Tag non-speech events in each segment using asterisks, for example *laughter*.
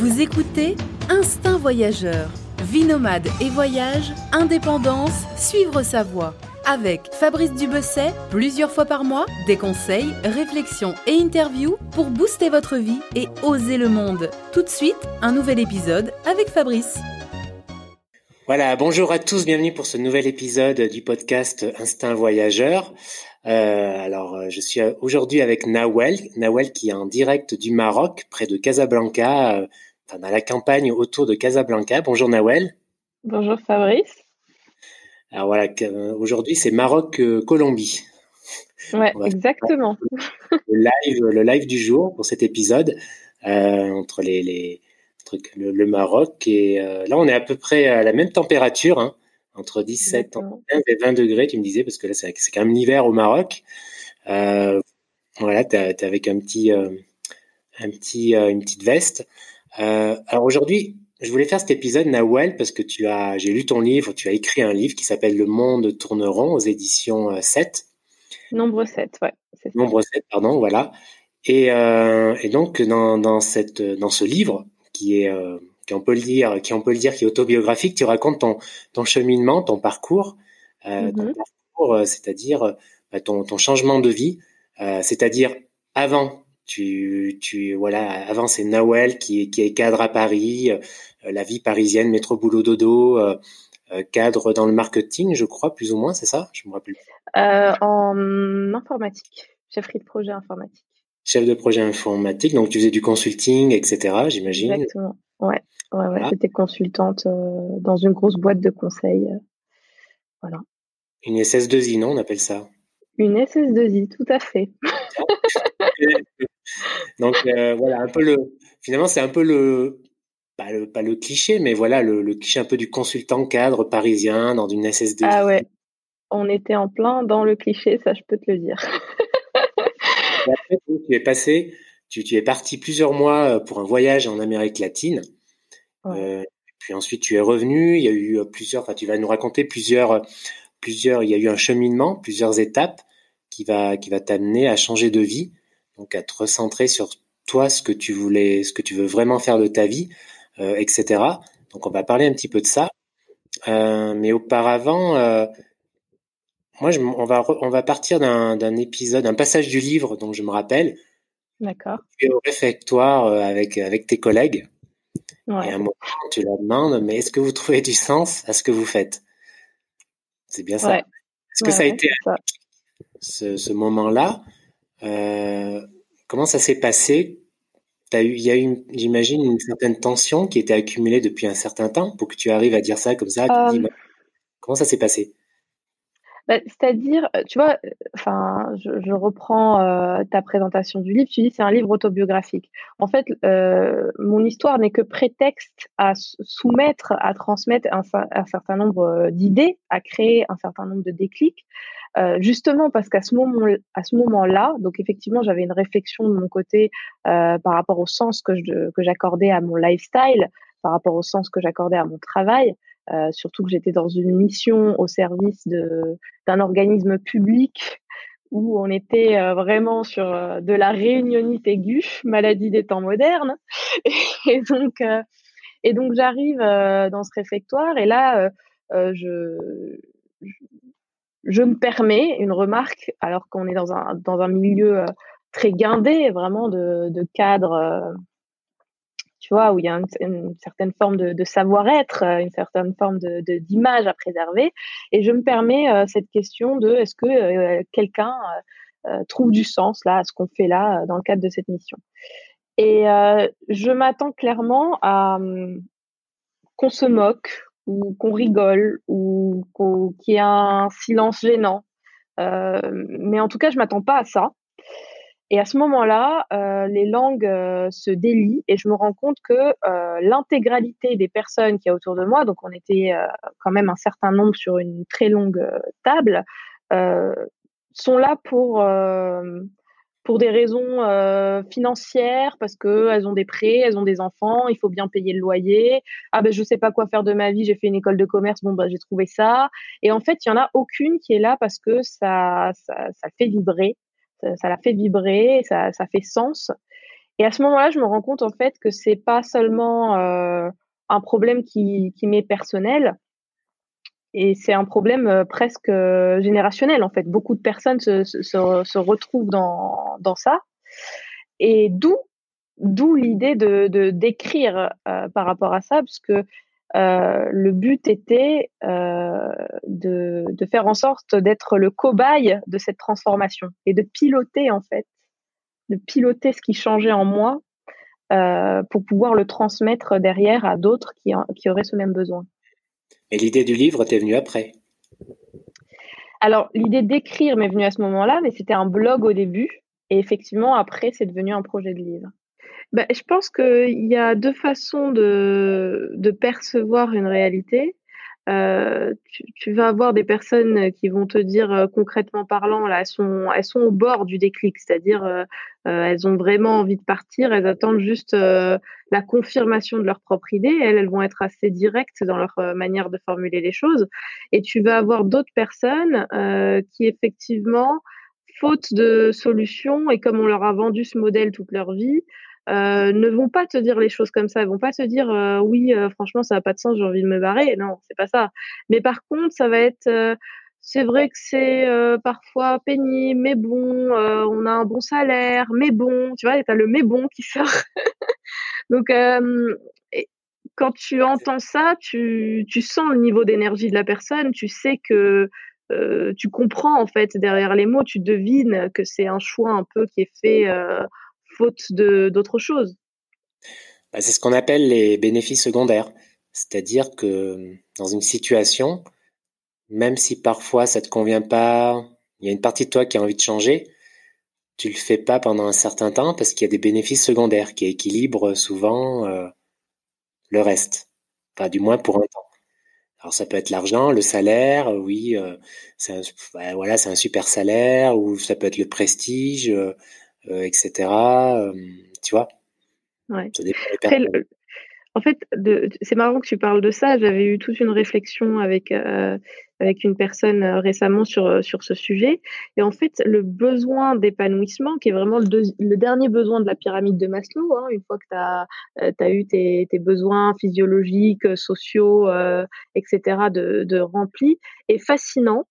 Vous écoutez Instinct Voyageur, vie nomade et voyage, indépendance, suivre sa voie. Avec Fabrice Dubesset, plusieurs fois par mois, des conseils, réflexions et interviews pour booster votre vie et oser le monde. Tout de suite, un nouvel épisode avec Fabrice. Voilà, bonjour à tous, bienvenue pour ce nouvel épisode du podcast Instinct Voyageur. Euh, alors, euh, je suis aujourd'hui avec Nawel, Nawel qui est en direct du Maroc, près de Casablanca, euh, enfin, dans la campagne autour de Casablanca. Bonjour Nawel. Bonjour Fabrice. Alors voilà, aujourd'hui c'est Maroc-Colombie. ouais, exactement. Le live, le live du jour pour cet épisode entre les, les le, le, Maroc et là on est à peu près à la même température. Hein entre 17 15 et 20 degrés, tu me disais, parce que là, c'est quand même l'hiver au Maroc. Euh, voilà, tu es, avec un petit, euh, un petit, euh, une petite veste. Alors aujourd'hui, je voulais faire cet épisode, Nawel, parce que tu as, j'ai lu ton livre, tu as écrit un livre qui s'appelle Le Monde tourneront aux éditions 7. Nombre 7, ouais. Nombre 7, pardon, voilà. Et, et donc, dans, dans, cette, dans ce livre, qui est qui on peut le dire, qui on peut le dire, qui est autobiographique. Tu racontes ton ton cheminement, ton parcours, euh, ton mhm. parcours, euh, c'est-à-dire euh, bah, ton ton changement de vie, euh, c'est-à-dire avant. Tu, tu voilà avant c'est Nawel qui, qui est cadre à Paris, la vie parisienne, métro boulot dodo, cadre dans le marketing, je crois plus ou moins, c'est ça? Je me rappelle. en informatique, chefferie de projet informatique. Chef de projet informatique, donc tu faisais du consulting, etc. J'imagine. Exactement. Ouais. Ouais, ouais, j'étais consultante euh, dans une grosse boîte de conseil. Euh, voilà. Une SS2I, non, on appelle ça? Une SS2I, tout à fait. *laughs* Donc euh, voilà, un peu le. Finalement, c'est un peu le pas, le. pas le cliché, mais voilà, le, le, cliché un peu du consultant cadre parisien dans une SS2I. Ah ouais, on était en plein dans le cliché, ça je peux te le dire. *laughs* après, tu es passé, tu, tu es parti plusieurs mois pour un voyage en Amérique latine. Euh, puis ensuite, tu es revenu. Il y a eu euh, plusieurs. Enfin, tu vas nous raconter plusieurs, plusieurs. Il y a eu un cheminement, plusieurs étapes qui va qui va t'amener à changer de vie, donc à te recentrer sur toi, ce que tu voulais, ce que tu veux vraiment faire de ta vie, euh, etc. Donc, on va parler un petit peu de ça. Euh, mais auparavant, euh, moi, je, on va on va partir d'un épisode, un passage du livre dont je me rappelle. D'accord. Tu es au réfectoire avec avec tes collègues. Et à un moment, tu leur demandes, mais est-ce que vous trouvez du sens à ce que vous faites? C'est bien ça. Est-ce que ça a été ce, ce moment-là? Euh, Comment ça s'est passé? Eu, Il y a eu, j'imagine, une certaine tension qui était accumulée depuis un certain temps pour que tu arrives à dire ça comme ça. Euh... comment ça s'est passé? Bah, c'est-à-dire, euh, tu vois, euh, enfin, je, reprends euh, ta présentation du livre. Tu dis c'est un livre autobiographique. En fait, mon histoire n'est que prétexte à soumettre, à transmettre un, certain nombre d'idées, à créer un certain nombre de déclics. justement parce qu'à ce moment-là, donc effectivement, j'avais une réflexion de mon côté par rapport au sens que j'accordais à mon lifestyle, par rapport au sens que j'accordais à mon travail. Euh, surtout que j'étais dans une mission au service d'un organisme public où on était euh, vraiment sur euh, de la réunionite aiguë, maladie des temps modernes. *laughs* Et donc, et donc j'arrive dans ce réfectoire et là, je, je me permets une remarque alors qu'on est dans un, dans un milieu très guindé, vraiment de, de cadres tu où il y a une, certaine forme de, savoir-être, euh, une certaine forme d'image à préserver. Et je me permets euh, cette question de est-ce que euh, quelqu'un trouve du sens là à ce qu'on fait là dans le cadre de cette mission? Et je m'attends clairement à hum, qu'on se moque ou qu'on rigole ou qu'il y ait un silence gênant. mais en tout cas, je m'attends pas à ça. Et à ce moment-là, euh, les langues euh, se délient et je me rends compte que euh, l'intégralité des personnes qui y a autour de moi, donc on était euh, quand même un certain nombre sur une très longue euh, table, sont là pour pour des raisons financières parce que elles ont des prêts, elles ont des enfants, il faut bien payer le loyer. Ah ben je sais pas quoi faire de ma vie, j'ai fait une école de commerce, bon ben j'ai trouvé ça. Et en fait, il y en a aucune qui est là parce que ça ça, ça fait vibrer ça, l'a fait vibrer, ça, ça fait sens. Et à ce moment-là, je me rends compte en fait que c'est pas seulement un problème qui, qui m'est personnel, et c'est un problème euh, presque euh, générationnel, en fait. Beaucoup de personnes se, se, retrouvent dans, dans ça. Et d'où d'où l'idée de, d'écrire euh, par rapport à ça, parce que euh, le but était euh, de, de faire en sorte d'être le cobaye de cette transformation et de piloter en fait, de piloter ce qui changeait en moi euh, pour pouvoir le transmettre derrière à d'autres qui, qui auraient ce même besoin. Et l'idée du livre t'est venue après? Alors, l'idée d'écrire m'est venue à ce moment-là, mais c'était un blog au début. Et effectivement, après, c'est devenu un projet de livre. Ben, je pense qu'il y a deux façons de, de percevoir une réalité. Euh, tu, tu, vas avoir des personnes qui vont te dire euh, concrètement parlant, là, elles sont, elles sont au bord du déclic, c'est-à-dire euh, euh elles ont vraiment envie de partir, elles attendent juste euh, la confirmation de leur propre idée, elles, elles vont être assez directes dans leur manière de formuler les choses. Et tu vas avoir d'autres personnes qui effectivement, faute de solution, et comme on leur a vendu ce modèle toute leur vie, euh, ne vont pas te dire les choses comme ça. Elles vont pas te dire euh, oui, euh, franchement, ça n'a pas de sens, j'ai envie de me barrer. Non, c'est pas ça. Mais par contre, ça va être c'est vrai que c'est parfois pénible, mais bon, on a un bon salaire, mais bon, tu vois, tu as le mais bon qui sort. *laughs* Donc, quand tu entends ça, tu, tu sens le niveau d'énergie de la personne, tu sais que tu comprends en fait derrière les mots, tu devines que c'est un choix un peu qui est fait faute d'autre chose. Bah, c'est ce qu'on appelle les bénéfices secondaires. C'est-à-dire que dans une situation, même si parfois ça te convient pas, il y a une partie de toi qui a envie de changer, tu le fais pas pendant un certain temps parce qu'il y a des bénéfices secondaires qui équilibrent souvent euh, le reste. Enfin, du moins pour un temps. Alors ça peut être l'argent, le salaire, oui, euh, c'est un, bah, voilà, c'est un super salaire, ou ça peut être le prestige, euh, euh, etc. Euh, tu vois ouais. En fait, c'est marrant que tu parles de ça. J'avais eu toute une réflexion avec euh, avec une personne récemment sur sur ce sujet. Et en fait, le besoin d'épanouissement, qui est vraiment le, le, dernier besoin de la pyramide de Maslow, hein, une fois que tu as, as, eu tes, tes, besoins physiologiques, sociaux, euh, etc., de, de remplis, est fascinant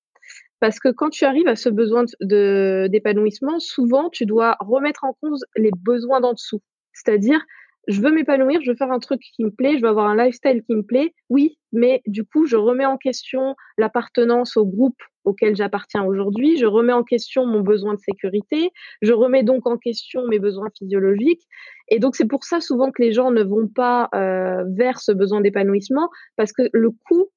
parce que quand tu arrives à ce besoin d'épanouissement, souvent, tu dois remettre en cause les besoins d'en dessous. C'est-à-dire, je veux m'épanouir, je veux faire un truc qui me plaît, je veux avoir un lifestyle qui me plaît. Oui, mais du coup, je remets en question l'appartenance au groupe auquel j'appartiens aujourd'hui. Je remets en question mon besoin de sécurité. Je remets donc en question mes besoins physiologiques. Et donc, c'est pour ça souvent que les gens ne vont pas euh, vers ce besoin d'épanouissement parce que le coût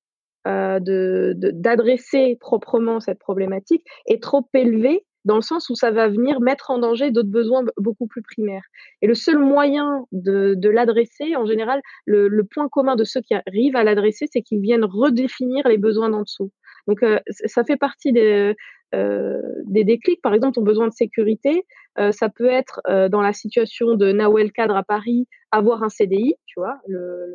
euh, de d'adresser proprement cette problématique est trop élevé dans le sens où ça va venir mettre en danger d'autres besoins beaucoup plus primaires. Et le seul moyen de, de l'adresser, en général, le, le, point commun de ceux qui arrivent à l'adresser, c'est qu'ils viennent redéfinir les besoins d'en dessous. Donc, euh, ça fait partie des, euh, des déclics. Par exemple, ton besoin de sécurité, euh, ça peut être euh, dans la situation de Nawel Cadre à Paris, avoir un CDI, tu vois, le,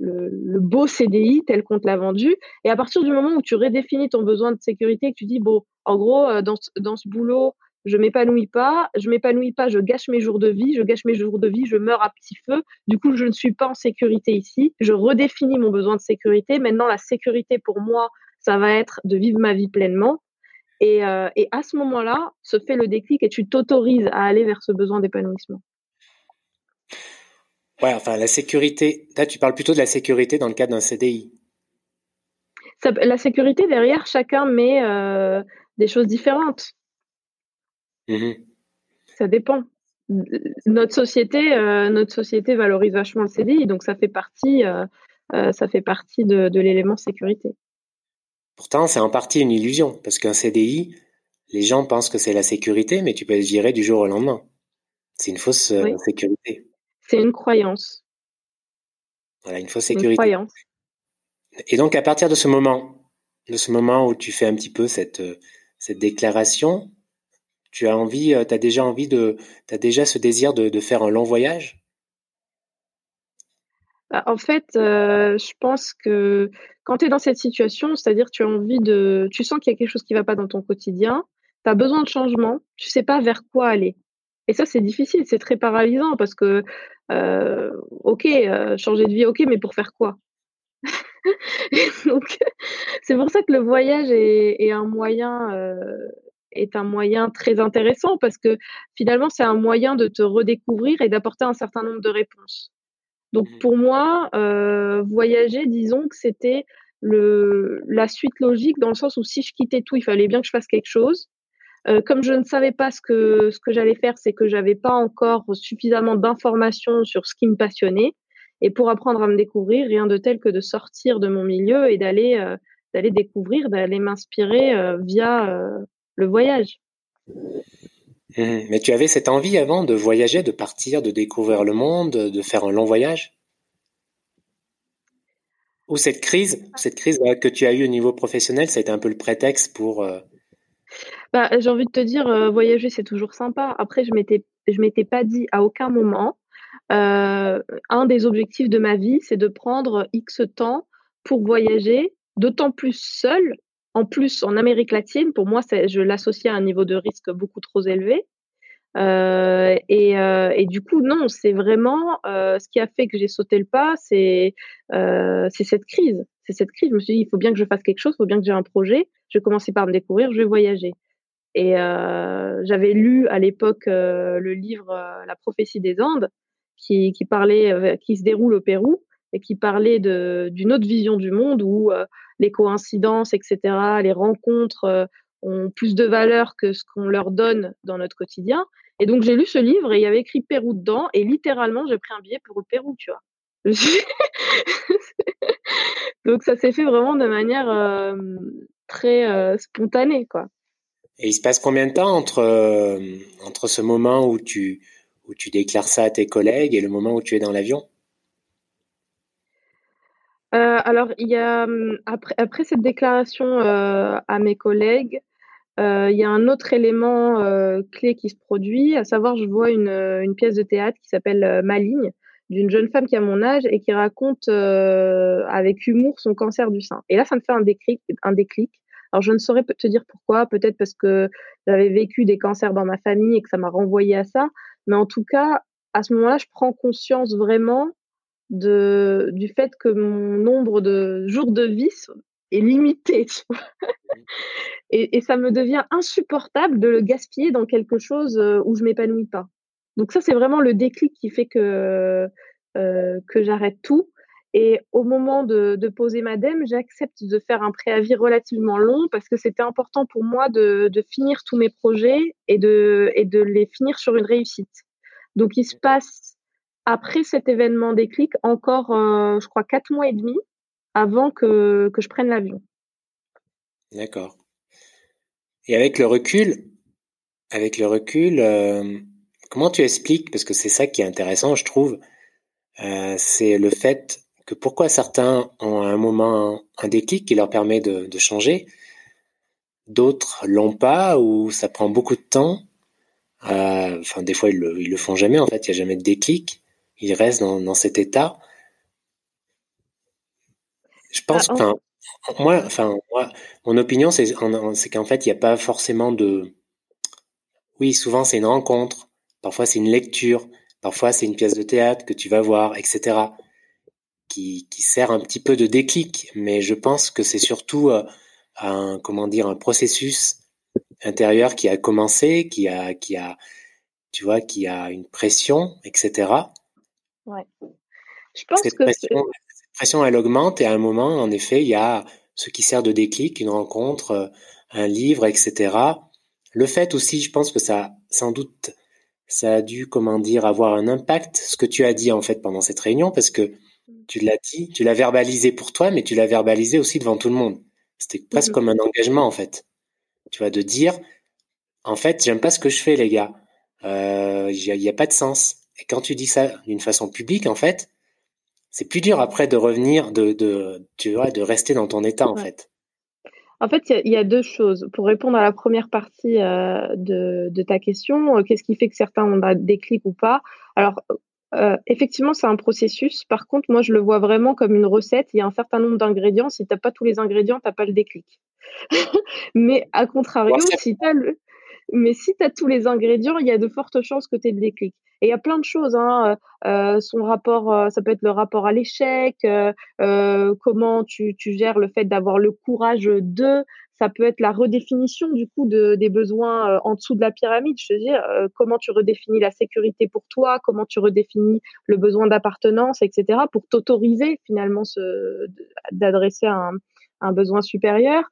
le, beau CDI tel qu'on te l'a vendu. Et à partir du moment où tu redéfinis ton besoin de sécurité, que tu dis, bon, en gros, euh, dans, ce boulot, je m'épanouis pas, je m'épanouis pas, je gâche mes jours de vie, je gâche mes jours de vie, je meurs à petit feu. Du coup, je ne suis pas en sécurité ici. Je redéfinis mon besoin de sécurité. Maintenant, la sécurité pour moi, ça va être de vivre ma vie pleinement. Et, euh, et à ce moment-là, se fait le déclic et tu t'autorises à aller vers ce besoin d'épanouissement. Ouais, enfin, la sécurité. Là, tu parles plutôt de la sécurité dans le cadre d'un CDI. la sécurité, derrière, chacun met euh, des choses différentes. Mmh ça dépend. Notre société, euh, notre société valorise vachement le CDI, donc ça fait partie, euh, ça fait partie de, de l'élément sécurité. Pourtant, c'est en partie une illusion, parce qu'un CDI, les gens pensent que c'est la sécurité, mais tu peux le gérer du jour au lendemain. C'est une fausse sécurité. C'est une croyance. Voilà, une fausse sécurité. Une croyance. Et donc, à partir de ce moment, de ce moment où tu fais un petit peu cette, cette déclaration, tu as envie, euh, tu as déjà envie de, tu as déjà ce désir de, de faire un long voyage? Bah, En fait, euh, je pense que quand tu es dans cette situation, c'est-à-dire tu as envie de, tu sens qu'il y a quelque chose qui va pas dans ton quotidien, tu as besoin de changement, tu sais pas vers quoi aller. Et ça, c'est difficile, c'est très paralysant parce que, ok, changer de vie, ok, mais pour faire quoi? *laughs* Donc, c'est pour ça que le voyage est, un moyen est un moyen très intéressant parce que finalement, c'est un moyen de te redécouvrir et d'apporter un certain nombre de réponses. Donc mmh pour moi, voyager, disons que c'était le, la suite logique dans le sens où si je quittais tout, il fallait bien que je fasse quelque chose. Comme je ne savais pas ce que, ce que j'allais faire, c'est que j'avais pas encore suffisamment d'informations sur ce qui me passionnait. Et pour apprendre à me découvrir, rien de tel que de sortir de mon milieu et d'aller d'aller découvrir, d'aller m'inspirer via le voyage. Mmh. Mais tu avais cette envie avant de voyager, de partir, de découvrir le monde, de faire un long voyage? Ou cette crise, cette crise que tu as eue au niveau professionnel, ça a été un peu le prétexte pour... Bah, j'ai envie de te dire, euh, voyager, c'est toujours sympa. Après, je m'étais, je m'étais pas dit à aucun moment, euh, un des objectifs de ma vie, c'est de prendre X temps pour voyager, d'autant plus seul en plus, en Amérique latine, pour moi, je l'associe à un niveau de risque beaucoup trop élevé. Euh, et, du coup, non, c'est vraiment ce qui a fait que j'ai sauté le pas, c'est cette crise. C'est cette crise. Je me suis dit, il faut bien que je fasse quelque chose, il faut bien que j'ai un projet. Je vais commencer par me découvrir, je vais voyager. Et j'avais lu à l'époque le livre La prophétie des Andes, qui, qui parlait, qui se déroule au Pérou et qui parlait d'une autre vision du monde où les coïncidences, etc., les rencontres euh, ont plus de valeur que ce qu'on leur donne dans notre quotidien. Et donc j'ai lu ce livre et il y avait écrit Pérou dedans et littéralement j'ai pris un billet pour le Pérou, tu vois. *laughs* donc ça s'est fait vraiment de manière euh, très euh, spontanée, quoi. Et il se passe combien de temps entre, entre ce moment où tu, où tu déclares ça à tes collègues et le moment où tu es dans l'avion? Euh, alors, hum, après, après cette déclaration euh, à mes collègues, euh, il y a un autre élément clé qui se produit, à savoir, je vois une, une pièce de théâtre qui s'appelle Maligne, d'une jeune femme qui a mon âge et qui raconte avec humour son cancer du sein. Et là, ça me fait un déclic. Un déclic. Alors, je ne saurais te dire pourquoi, peut-être parce que j'avais vécu des cancers dans ma famille et que ça m'a renvoyé à ça. Mais en tout cas, à ce moment-là, je prends conscience vraiment de, du fait que mon nombre de jours de vie est limité. et, et, ça me devient insupportable de le gaspiller dans quelque chose euh, où je m'épanouis pas. Donc ça, c'est vraiment le déclic qui fait que, euh, que j'arrête tout. Et au moment de, poser ma dème, j'accepte de faire un préavis relativement long parce que c'était important pour moi de, de, finir tous mes projets et de, et de les finir sur une réussite. Donc il se passe après cet événement déclic, encore, euh, je crois, quatre mois et demi avant que, que je prenne l'avion. D'accord. Et avec le recul, avec le recul, euh, comment tu expliques, parce que c'est ça qui est intéressant, je trouve, euh, c'est le fait que pourquoi certains ont un moment un déclic qui leur permet de, de changer, d'autres l'ont pas ou ça prend beaucoup de temps. enfin, des fois ils le, ils le font jamais en fait, il y a jamais de déclic il reste dans, cet état. Je pense, ah, enfin, moi, enfin, moi, mon opinion, c'est, qu'en fait, il n'y a pas forcément de. Oui, souvent, c'est une rencontre. Parfois, c'est une lecture. Parfois, c'est une pièce de théâtre que tu vas voir, etc. Qui, qui sert un petit peu de déclic. Mais je pense que c'est surtout euh, un, comment dire, un processus intérieur qui a commencé, qui a, qui a, tu vois, qui a une pression, etc. Ouais. Je pense cette que pression, cette pression, elle augmente et à un moment, en effet, il y a ce qui sert de déclic, une rencontre, euh, un livre, etc. Le fait aussi, je pense que ça, sans doute, ça a dû, comment dire, avoir un impact, ce que tu as dit en fait pendant cette réunion, parce que. Tu l'as dit, tu l'as verbalisé pour toi, mais tu l'as verbalisé aussi devant tout le monde. C'était presque mmh comme un engagement en fait. Tu vois, de dire, en fait, j'aime pas ce que je fais, les gars. Il euh, n'y a, a, pas de sens. Et quand tu dis ça d'une façon publique, en fait, c'est plus dur après de revenir, de, de, tu vois, de rester dans ton état, en fait. En fait, il y, a deux choses. Pour répondre à la première partie euh, de, de, ta question, euh, qu'est-ce qui fait que certains ont des déclic ou pas? Alors, euh, effectivement, c'est un processus. Par contre, moi, je le vois vraiment comme une recette. Il y a un certain nombre d'ingrédients. Si tu n'as pas tous les ingrédients, tu n'as pas le déclic. *laughs* Mais à contrario, si tu as le, mais si tu as tous les ingrédients, il y a de fortes chances que tu aies le déclic. Et il y a plein de choses. Hein. Euh, son rapport, euh, ça peut être le rapport à l'échec, euh, comment tu, tu, gères le fait d'avoir le courage de. Ça peut être la redéfinition du coup de, des besoins en dessous de la pyramide. Je veux dire, comment tu redéfinis la sécurité pour toi, comment tu redéfinis le besoin d'appartenance, etc. Pour t'autoriser finalement d'adresser un, un besoin supérieur.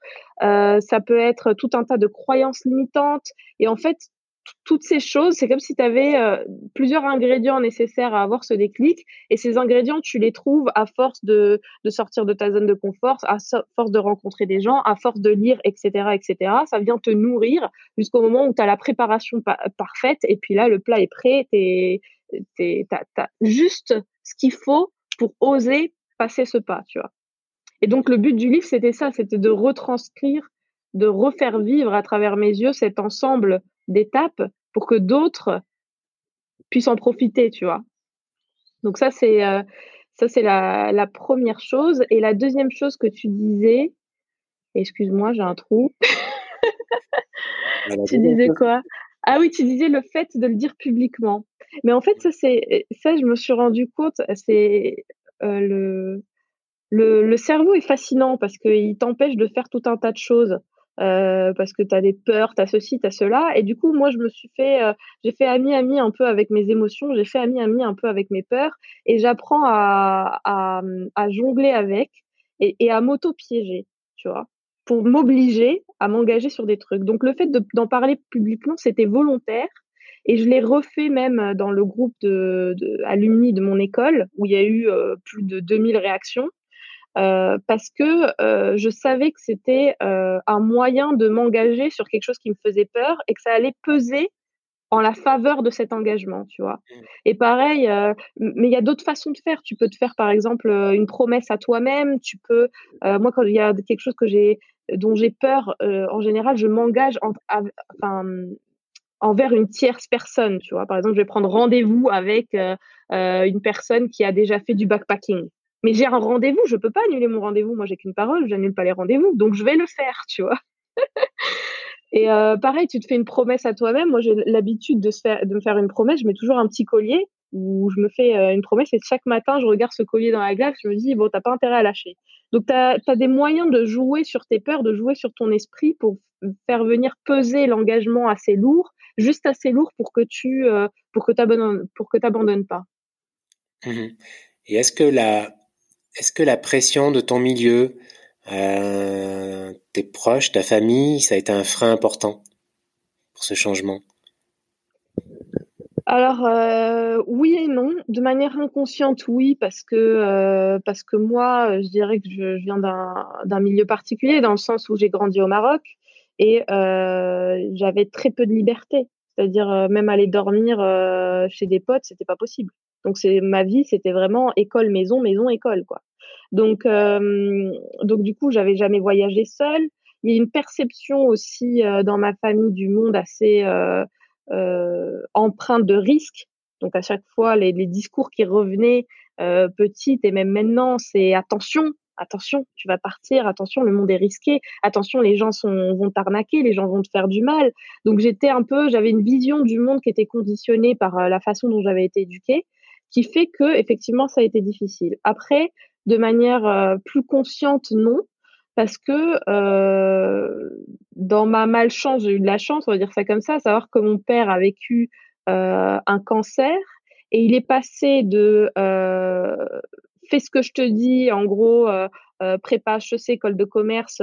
Euh, ça peut être tout un tas de croyances limitantes. Et en fait, toutes ces choses, c'est comme si tu avais euh, plusieurs ingrédients nécessaires à avoir ce déclic. Et ces ingrédients, tu les trouves à force de, de sortir de ta zone de confort, à force de rencontrer des gens, à force de lire, etc., etc. Ça vient te nourrir jusqu'au moment où tu as la préparation parfaite. Et puis là, le plat est prêt. Tu as juste ce qu'il faut pour oser passer ce pas, tu vois. Et donc, le but du livre, c'était ça, c'était de retranscrire, de refaire vivre à travers mes yeux cet ensemble d'étapes pour que d'autres puissent en profiter, tu vois. Donc ça, c'est euh, ça, c'est la, la, première chose. Et la deuxième chose que tu disais, excuse-moi, j'ai un trou. *laughs* tu disais quoi? Ah oui, tu disais le fait de le dire publiquement. Mais en fait, ça, c'est ça, je me suis rendu compte, c'est euh, le le, cerveau est fascinant parce qu'il t'empêche de faire tout un tas de choses. Euh, parce que tu as des peurs, tu as ceci, tu as cela. Et du coup, moi, je me suis fait, euh, j'ai fait ami-ami un peu avec mes émotions, j'ai fait ami-ami un peu avec mes peurs, et j'apprends à, à, jongler avec et, et à m'auto-piéger, tu vois, pour m'obliger à m'engager sur des trucs. Donc, le fait d'en parler publiquement, c'était volontaire. Et je l'ai refait même dans le groupe de, de alumni de mon école, où il y a eu euh, plus de 2000 réactions. Euh, parce que euh, je savais que c'était euh, un moyen de m'engager sur quelque chose qui me faisait peur et que ça allait peser en la faveur de cet engagement, tu vois. Mmh. Et pareil, mais il y a d'autres façons de faire. Tu peux te faire, par exemple, une promesse à toi-même. Tu peux, moi, quand il y a quelque chose que j'ai, dont j'ai peur, en général, je m'engage en, enfin, envers une tierce personne, tu vois. Par exemple, je vais prendre rendez-vous avec une personne qui a déjà fait du backpacking. Mais j'ai un rendez-vous, je peux pas annuler mon rendez-vous. Moi, j'ai qu'une parole, j'annule pas les rendez-vous, donc je vais le faire, tu vois. *laughs* et euh, pareil, tu te fais une promesse à toi-même. Moi, j'ai l'habitude de, de me faire une promesse. Je mets toujours un petit collier où je me fais euh, une promesse et chaque matin, je regarde ce collier dans la glace. Je me dis, bon, t'as pas intérêt à lâcher. Donc, tu as, des moyens de jouer sur tes peurs, de jouer sur ton esprit pour faire venir peser l'engagement assez lourd, juste assez lourd pour que tu euh, pour que t'abandonnes pas. Mmh et est-ce que la, est-ce que la pression de ton milieu, euh, tes proches, ta famille, ça a été un frein important pour ce changement? Alors euh, oui et non, de manière inconsciente oui parce que euh, parce que moi je dirais que je, viens d'un milieu particulier dans le sens où j'ai grandi au Maroc et j'avais très peu de liberté, c'est-à-dire même aller dormir chez des potes c'était pas possible. Donc c'est ma vie, c'était vraiment école maison maison école quoi. Donc euh, donc du coup j'avais jamais voyagé seule. Il y a une perception aussi euh, dans ma famille du monde assez euh, euh, empreinte de risque. Donc à chaque fois les, les discours qui revenaient euh, petites et même maintenant c'est attention attention, tu vas partir, attention, le monde est risqué, attention, les gens sont, vont t'arnaquer, les gens vont te faire du mal. Donc j'étais un peu, j'avais une vision du monde qui était conditionnée par la façon dont j'avais été éduquée qui fait que effectivement ça a été difficile. Après, de manière euh, plus consciente, non, parce que euh, dans ma malchance, j'ai eu de la chance, on va dire ça comme ça, savoir que mon père a vécu euh, un cancer et il est passé de euh, fais ce que je te dis, en gros, euh, euh prépa HEC, école de commerce,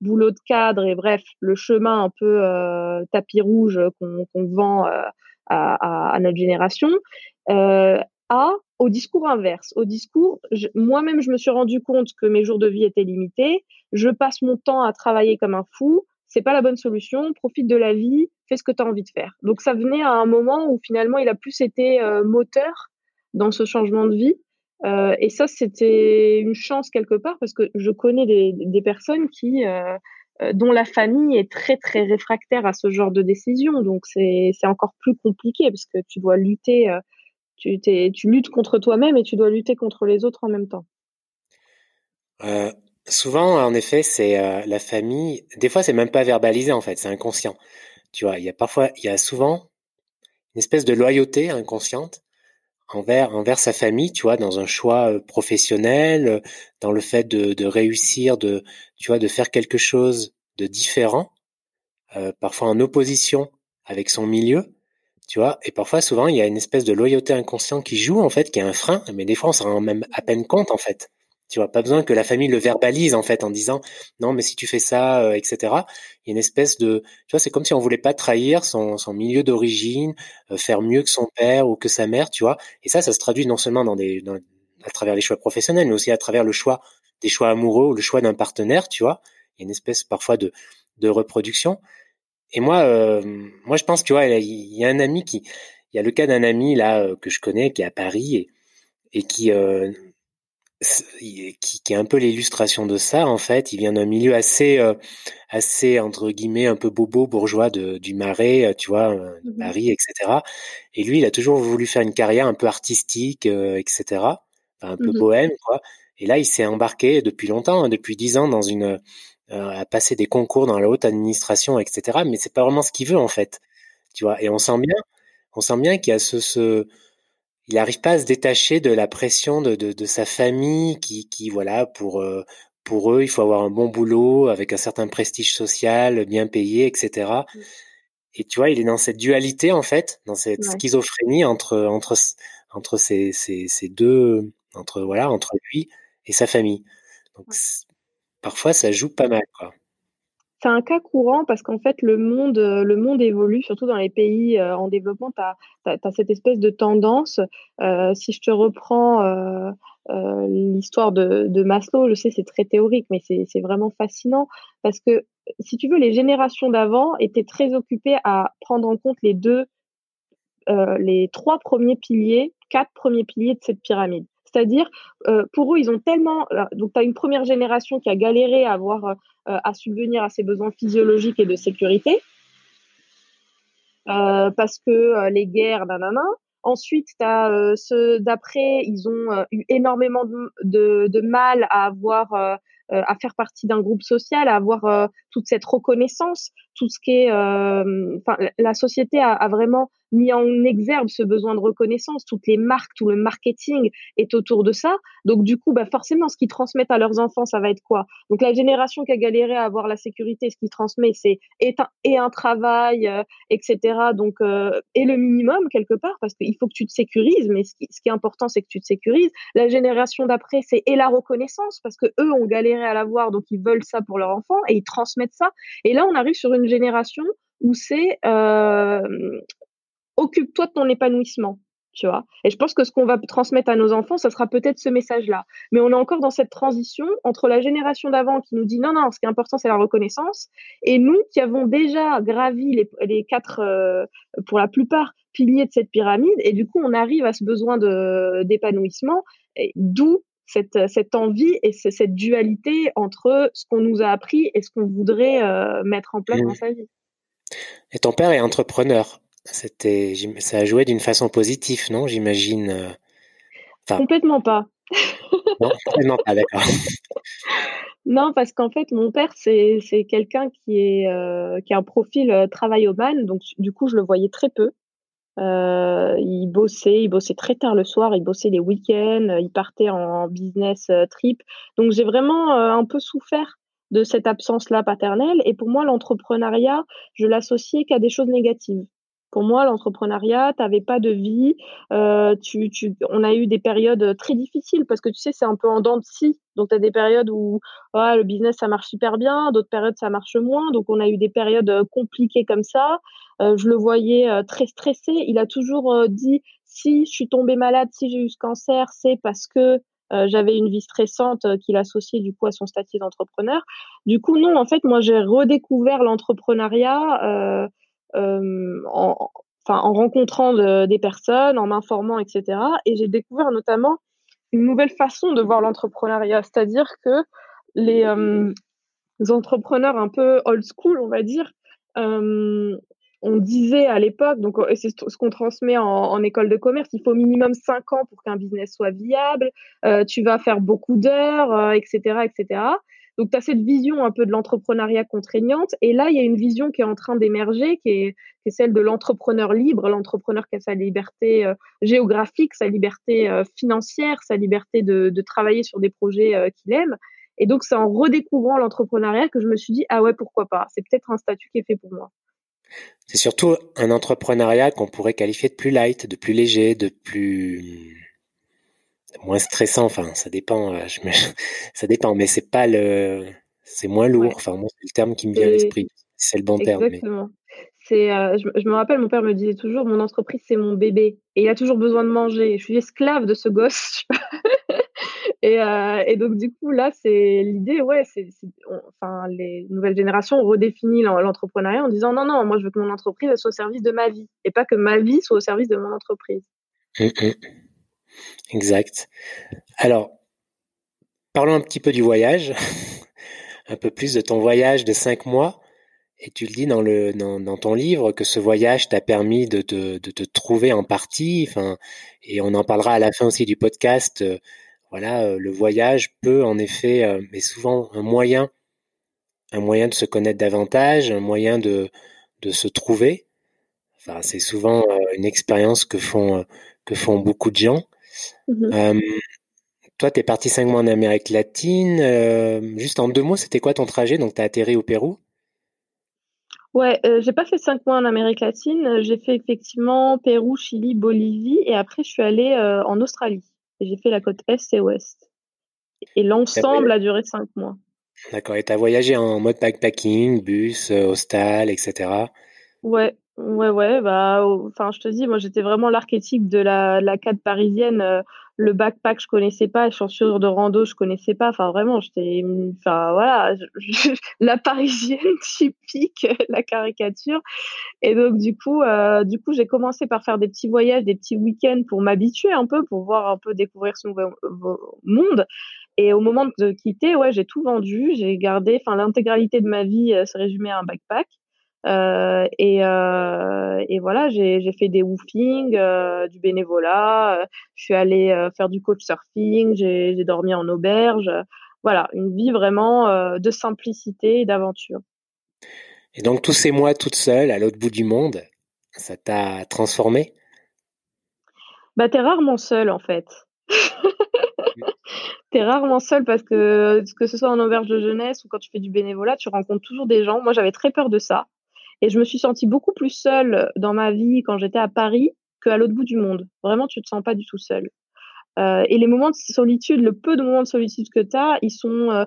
boulot de cadre et bref, le chemin un peu tapis rouge qu'on vend à, notre génération, euh, à au discours inverse. Au discours, moi-même, je me suis rendu compte que mes jours de vie étaient limités. Je passe mon temps à travailler comme un fou. C'est pas la bonne solution. Profite de la vie. Fais ce que tu as envie de faire. Donc, ça venait à un moment où finalement, il a plus été euh, moteur dans ce changement de vie. Euh, et ça, c'était une chance quelque part parce que je connais des, personnes qui, euh, euh dont la famille est très très réfractaire à ce genre de décision. Donc c'est encore plus compliqué parce que tu dois lutter euh, tu, tu luttes contre toi-même et tu dois lutter contre les autres en même temps. Euh, souvent, en effet, c'est euh, la famille. Des fois, c'est même pas verbalisé en fait, c'est inconscient. Tu vois, il y a parfois, il y a souvent une espèce de loyauté inconsciente envers envers sa famille, tu vois, dans un choix euh, professionnel, euh, dans le fait de, de réussir, de tu vois, de faire quelque chose de différent, euh, parfois en opposition avec son milieu, tu vois, et parfois souvent il y a une espèce de loyauté inconsciente qui joue en fait, qui est un frein, mais des fois on s'en rend même à peine compte en fait. Tu vois, pas besoin que la famille le verbalise en fait en disant non mais si tu fais ça, euh, etc. Il y a une espèce de, tu vois, c'est comme si on voulait pas trahir son, son milieu d'origine, euh, faire mieux que son père ou que sa mère, tu vois. Et ça, ça se traduit non seulement dans des, dans, à travers les choix professionnels, mais aussi à travers le choix des choix amoureux ou le choix d'un partenaire, tu vois. Il y a une espèce parfois de, de reproduction. Et moi, euh, moi je pense, tu vois, il y a un ami qui, il y a le cas d'un ami là que je connais qui est à Paris et, et qui qui, qui, est un peu l'illustration de ça en fait. Il vient d'un milieu assez, euh, assez entre guillemets un peu bobo bourgeois de, du Marais, euh, tu vois, euh, mmh Paris, etc. Et lui, il a toujours voulu faire une carrière un peu artistique, etc. Enfin, un peu mmh bohème, quoi. Et là, il s'est embarqué depuis longtemps, hein, depuis dix ans, dans une à passer des concours dans la haute administration, etc. Mais c'est pas vraiment ce qu'il veut en fait, tu vois. Et on sent bien, on sent bien qu'il y a ce, ce il n'arrive pas à se détacher de la pression de, de, de sa famille qui, qui voilà, pour, euh, pour eux, il faut avoir un bon boulot avec un certain prestige social, bien payé, etc. Mmh. Et tu vois, il est dans cette dualité, en fait, dans cette schizophrénie entre, entre, entre ces, ces, ces, deux, entre, voilà, entre lui et sa famille. Donc, parfois, ça joue pas mal, quoi c'est un cas courant parce qu'en fait, le monde, euh, évolue, surtout dans les pays euh, en développement. Tu as, cette espèce de tendance. Euh, si je te reprends l'histoire de, de, Maslow, je sais, c'est très théorique, mais c'est vraiment fascinant parce que, si tu veux, les générations d'avant étaient très occupées à prendre en compte les deux, les trois premiers piliers, quatre premiers piliers de cette pyramide. C'est-à-dire, pour eux, ils ont tellement. Donc, tu as une première génération qui a galéré à avoir euh, à subvenir à ses besoins physiologiques et de sécurité. Euh, parce que euh, les guerres, nanana. Ensuite, tu as ceux d'après, ils ont eu énormément de, de, mal à avoir euh, à faire partie d'un groupe social, à avoir euh, toute cette reconnaissance, tout ce qui est, euh, la société a, vraiment mis en exergue ce besoin de reconnaissance. Toutes les marques, tout le marketing est autour de ça. Donc du coup, bah forcément, ce qu'ils transmettent à leurs enfants, ça va être quoi? Donc la génération qui a galéré à avoir la sécurité, ce qu'ils transmet, c'est et un, travail, etc. Donc et le minimum quelque part, parce qu'il faut que tu te sécurises. Mais ce qui, est important, c'est que tu te sécurises. La génération d'après, c'est et la reconnaissance, parce que eux ont galéré à l'avoir, donc ils veulent ça pour leur enfant et ils transmettent ça. Et là, on arrive sur une génération où c'est occupe-toi de ton épanouissement. Tu vois et je pense que ce qu'on va transmettre à nos enfants, ça sera peut-être ce message-là. Mais on est encore dans cette transition entre la génération d'avant qui nous dit non, non, ce qui est important, c'est la reconnaissance, et nous qui avons déjà gravi les, quatre, pour la plupart, piliers de cette pyramide, et du coup, on arrive à ce besoin d'épanouissement, d'où cette, cette envie et cette dualité entre ce qu'on nous a appris et ce qu'on voudrait euh, mettre en place dans sa vie. Et ton père est entrepreneur. C'était, ça a joué d'une façon positive, non J'imagine. Euh, complètement pas. *laughs* non, complètement pas, d'accord. *laughs* non, parce qu'en fait, mon père, c'est, c'est quelqu'un qui, est, euh, qui a un profil travail au man, donc du coup, je le voyais très peu. Euh, il bossait, il bossait très tard le soir, il bossait les week-ends, il partait en business euh, trip. Donc j'ai vraiment euh, un peu souffert de cette absence-là paternelle. Et pour moi, l'entrepreneuriat, je l'associais qu'à des choses négatives. Pour moi, l'entrepreneuriat, tu n'avais pas de vie. Euh, tu, tu, on a eu des périodes très difficiles parce que tu sais, c'est un peu en dents de scie. Donc, tu as des périodes où le business, ça marche super bien, d'autres périodes, ça marche moins. Donc, on a eu des périodes euh, compliquées comme ça. Euh, je le voyais euh, très stressé. Il a toujours euh, dit, si je suis tombée malade, si j'ai eu ce cancer, c'est parce que j'avais une vie stressante qu'il associait du coup à son statut d'entrepreneur. Du coup, non, en fait, moi, j'ai redécouvert l'entrepreneuriat euh, en, en rencontrant des personnes, en m'informant, etc. Et j'ai découvert notamment une nouvelle façon de voir l'entrepreneuriat, c'est-à-dire que les, entrepreneurs un peu old school, on va dire, on disait à l'époque, donc c'est ce qu'on transmet en, école de commerce, il faut minimum 5 ans pour qu'un business soit viable, tu vas faire beaucoup d'heures, etc., etc. Donc, tu as cette vision un peu de l'entrepreneuriat contraignante. Et là, il y a une vision qui est en train d'émerger, qui est, qui est, celle de l'entrepreneur libre, l'entrepreneur qui a sa liberté euh, géographique, sa liberté euh, financière, sa liberté de, de, travailler sur des projets euh, qu'il aime. Et donc, c'est en redécouvrant l'entrepreneuriat que je me suis dit, ah ouais, pourquoi pas? C'est peut-être un statut qui est fait pour moi. C'est surtout un entrepreneuriat qu'on pourrait qualifier de plus light, de plus léger, de plus moins stressant. Enfin, ça dépend. Euh, *laughs* ça dépend, mais c'est pas le, c'est moins lourd. Enfin, moi, c'est le terme qui me vient à l'esprit. C'est le bon terme. Exactement. C'est, euh, je, me rappelle, mon père me disait toujours, mon entreprise c'est mon bébé, et il a toujours besoin de manger. Je suis esclave de ce gosse. *laughs* et, euh, et, donc du coup là, c'est l'idée, ouais, c'est, enfin les nouvelles générations ont redéfini l'entrepreneuriat en disant non non, moi je veux que mon entreprise soit au service de ma vie, et pas que ma vie soit au service de mon entreprise. Exact. Alors, parlons un petit peu du voyage, *laughs* un peu plus de ton voyage de cinq mois. Et tu le dis dans, ton livre que ce voyage t'a permis de, te trouver en partie. Et on en parlera à la fin aussi du podcast. Euh, voilà, euh, le voyage peut en effet, euh, mais souvent un moyen, un moyen de se connaître davantage, un moyen de, se trouver. Enfin, c'est souvent une expérience que font beaucoup de gens. Mmh toi, tu es parti cinq mois en Amérique latine. juste en deux mots, c'était quoi ton trajet? Donc, tu as atterri au Pérou? Ouais, j'ai pas fait cinq mois en Amérique latine. J'ai fait effectivement Pérou, Chili, Bolivie. Et après, je suis allée en Australie. Et j'ai fait la côte Est et Ouest. Et l'ensemble a duré cinq mois. D'accord. Et tu as voyagé en mode backpacking, bus, hostel, etc. Ouais, Ouais, ouais, bah, enfin, je te dis, moi, j'étais vraiment l'archétype de la, la cadre parisienne. Euh, le backpack, je connaissais pas, les chaussures de rando, je connaissais pas. Enfin, vraiment, j'étais, enfin, voilà, *laughs* la parisienne *laughs* typique, la caricature. Et donc, du coup, euh, du coup, j'ai commencé par faire des petits voyages, des petits week-ends pour m'habituer un peu, pour voir un peu découvrir ce nouveau monde. Et au moment de quitter, ouais, j'ai tout vendu, j'ai gardé, enfin, l'intégralité de ma vie euh, se résumait à un backpack. Euh, et, euh, et, voilà, j'ai fait des woofings, euh, du bénévolat, je suis allée faire du coach surfing, j'ai dormi en auberge. Voilà, une vie vraiment de simplicité et d'aventure. Et donc tous ces mois toute seule à l'autre bout du monde, ça t'a transformé Bah t'es rarement seule en fait. *laughs* t'es rarement seule parce que que ce soit en auberge de jeunesse ou quand tu fais du bénévolat, tu rencontres toujours des gens. Moi j'avais très peur de ça. Et je me suis sentie beaucoup plus seule dans ma vie quand j'étais à Paris qu'à l'autre bout du monde. Vraiment, tu te sens pas du tout seule. Euh, et les moments de solitude, le peu de moments de solitude que tu as, ils sont, euh,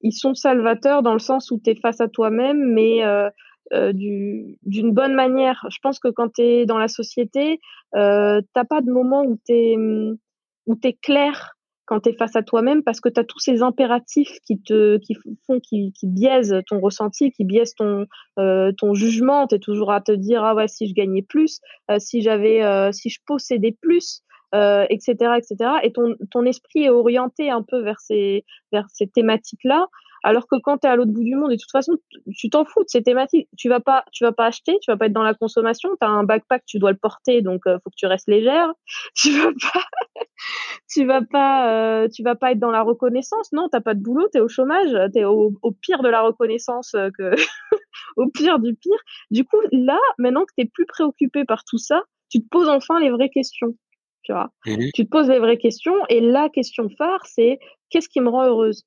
ils sont salvateurs dans le sens où tu es face à toi-même, mais euh, euh d'une bonne manière. Je pense que quand tu es dans la société, euh, t'as pas de moment où tu où es clair quand tu es face à toi-même parce que tu as tous ces impératifs qui te qui font qui, qui biaisent ton ressenti, qui biaisent ton euh, ton jugement, tu es toujours à te dire ah ouais si je gagnais plus, euh, si j'avais euh, si je possédais plus etc etc et ton ton esprit est orienté un peu vers ces vers ces thématiques là alors que quand tu es à l'autre bout du monde, de toute façon, tu t'en fous de ces thématiques. Tu vas pas, tu vas pas acheter, tu vas pas être dans la consommation. Tu as un backpack, tu dois le porter, donc euh, faut que tu restes légère. *laughs* Tu vas pas, tu vas pas, euh, tu vas pas être dans la reconnaissance. Non, t'as pas de boulot, tu es au chômage, tu es au, pire de la reconnaissance euh, que, *laughs* au pire du pire. Du coup, là, maintenant que tu es plus préoccupé par tout ça, tu te poses enfin les vraies questions. Tu vois, mmh tu te poses les vraies questions et la question phare, c'est qu'est-ce qui me rend heureuse,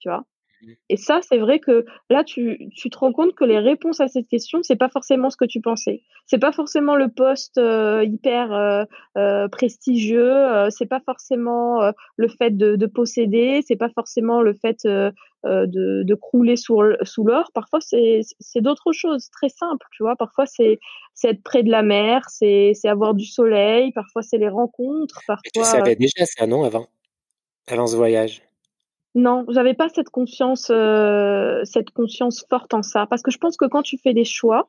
tu vois. Mmh. Et ça, c'est vrai que là, tu, tu, te rends compte que les réponses à cette question, c'est pas forcément ce que tu pensais. C'est pas forcément le poste euh, hyper euh, euh, prestigieux. Euh, c'est pas forcément euh, le fait de, de posséder. C'est pas forcément le fait de, de crouler sous, sous l'or. Parfois, c'est d'autres choses très simples. Tu vois, parfois c'est être près de la mer, c'est avoir du soleil. Parfois, c'est les rencontres. Parfois. tu savais déjà ça, non, avant, avant ce voyage? Non, j'avais pas cette conscience, euh, cette conscience forte en ça, parce que je pense que quand tu fais des choix,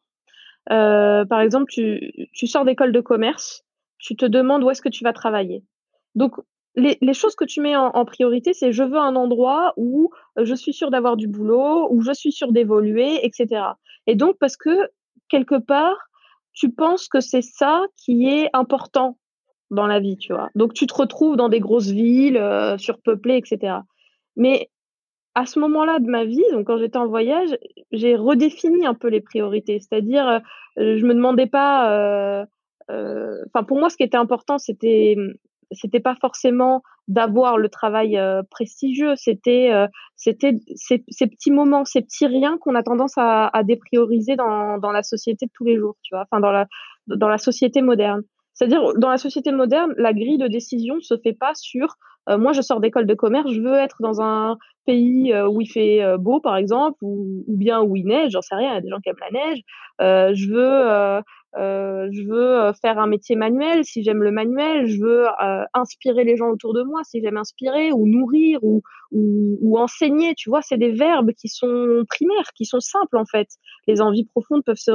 euh, par exemple, tu, tu sors d'école de commerce, tu te demandes où est-ce que tu vas travailler. Donc, les, les choses que tu mets en, priorité, c'est je veux un endroit où je suis sûr d'avoir du boulot, où je suis sûr d'évoluer, etc. Et donc, parce que quelque part, tu penses que c'est ça qui est important dans la vie, tu vois. Donc, tu te retrouves dans des grosses villes, euh, surpeuplées, etc. Mais à ce moment-là de ma vie, donc quand j'étais en voyage, j'ai redéfini un peu les priorités. C'est-à-dire, je me demandais pas. Enfin, pour moi, ce qui était important, c'était c'était pas forcément d'avoir le travail prestigieux, c'était c'était ces, petits moments, ces petits riens qu'on a tendance à, à déprioriser dans, dans la société de tous les jours, tu vois, enfin dans la dans la société moderne. C'est-à-dire dans la société moderne, la grille de décision se fait pas sur moi je sors d'école de commerce, je veux être dans un pays où il fait beau par exemple ou, ou bien où il neige, j'en sais rien, il y a des gens qui aiment la neige. je veux euh, je veux euh, faire un métier manuel si j'aime le manuel, je veux euh, inspirer les gens autour de moi si j'aime inspirer ou nourrir ou, enseigner, tu vois, c'est des verbes qui sont primaires, qui sont simples en fait. Les envies profondes peuvent se,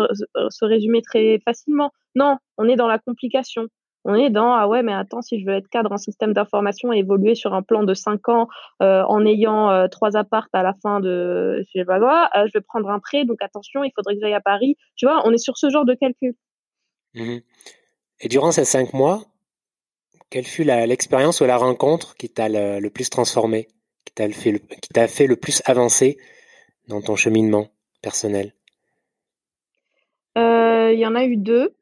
se résumer très facilement. Non, on est dans la complication. On est dans ah ouais mais attends si je veux être cadre en système d'information et évoluer sur un plan de 5 ans euh, en ayant euh, trois appartes à la fin de je sais pas quoi, je vais prendre un prêt donc attention il faudrait que j'aille à Paris. Tu vois on est sur ce genre de calcul. Mmh Et durant ces cinq mois, quelle fut l'expérience ou la rencontre qui t'a le, plus transformé, qui t'a fait, le, qui fait le plus avancer dans ton cheminement personnel? Euh, Il y en a eu deux.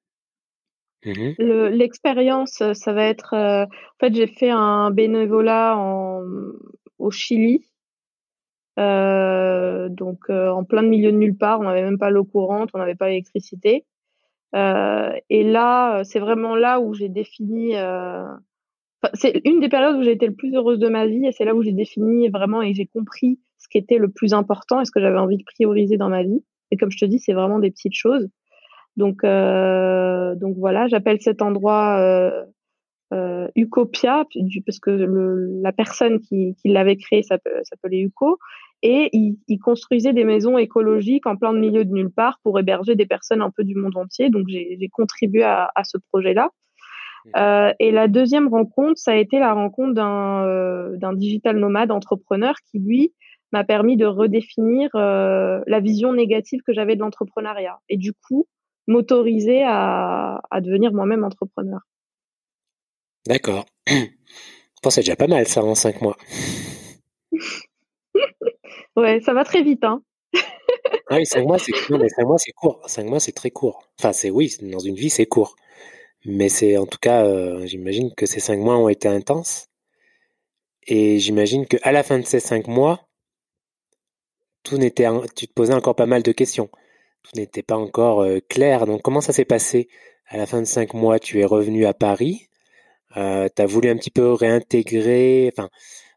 Mmh l'expérience, ça va être. Euh, en fait, j'ai fait un bénévolat au Chili. Euh, donc, en plein milieu de nulle part, on n'avait même pas l'eau courante, on n'avait pas l'électricité. Euh, et là, c'est vraiment là où j'ai défini. Euh, c'est une des périodes où j'ai été le plus heureuse de ma vie et c'est là où j'ai défini vraiment et j'ai compris ce qui était le plus important et ce que j'avais envie de prioriser dans ma vie. Et comme je te dis, c'est vraiment des petites choses. Donc, euh, donc voilà, j'appelle cet endroit euh, euh, Ucopia, parce que le, la personne qui, qui l'avait créé s'appelait Uco et ils, construisaient des maisons écologiques en plein milieu de nulle part pour héberger des personnes un peu du monde entier. Donc j'ai contribué à, ce projet-là. Mmh. Euh, et la deuxième rencontre, ça a été la rencontre d'un euh, digital nomade entrepreneur qui, lui, m'a permis de redéfinir euh, la vision négative que j'avais de l'entrepreneuriat et du coup m'autoriser à, à devenir moi-même entrepreneur. D'accord. *clears throat* c'est déjà pas mal ça en cinq mois. *laughs* Ouais, ça va très vite, hein. ah oui, cinq mois, c'est mois, c'est court. Cinq mois, c'est très court. Enfin, c'est oui, dans une vie, c'est court. Mais c'est en tout cas, euh, j'imagine que ces cinq mois ont été intenses. Et j'imagine qu'à la fin de ces cinq mois, tout n'était, tu te posais encore pas mal de questions. Tout n'était pas encore euh, clair. Donc, comment ça s'est passé? À la fin de cinq mois Tu es revenu à Paris. Euh, tu as voulu un petit peu réintégrer, enfin,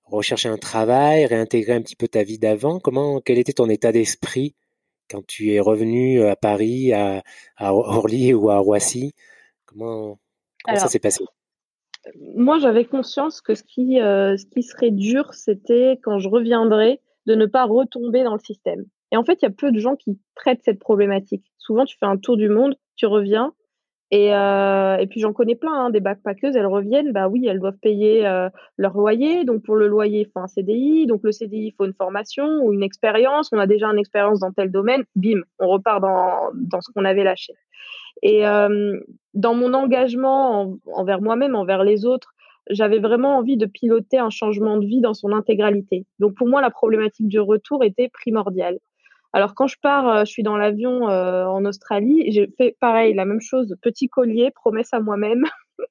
rechercher un travail, réintégrer un petit peu ta vie d'avant Comment, quel était ton état d'esprit quand tu es revenu euh, à Paris, à, Orly ou à Roissy? Comment, ça s'est passé? Moi, j'avais conscience que ce qui, euh, ce qui serait dur, c'était quand je reviendrai de ne pas retomber dans le système. Et en fait, il y a peu de gens qui traitent cette problématique. Souvent, tu fais un tour du monde, tu reviens, et, euh, et puis j'en connais plein, hein, des backpackeuses, elles reviennent, bah oui, elles doivent payer euh, leur loyer, donc pour le loyer, il faut un CDI, donc le CDI, il faut une formation ou une expérience, on a déjà une expérience dans tel domaine, bim, on repart dans, dans ce qu'on avait lâché. Et dans mon engagement envers moi-même, envers les autres, j'avais vraiment envie de piloter un changement de vie dans son intégralité. Donc pour moi, la problématique du retour était primordiale. Alors quand je pars, euh, je suis dans l'avion euh, en Australie, j'ai fait pareil, la même chose, petit collier, promesse à moi-même. *laughs*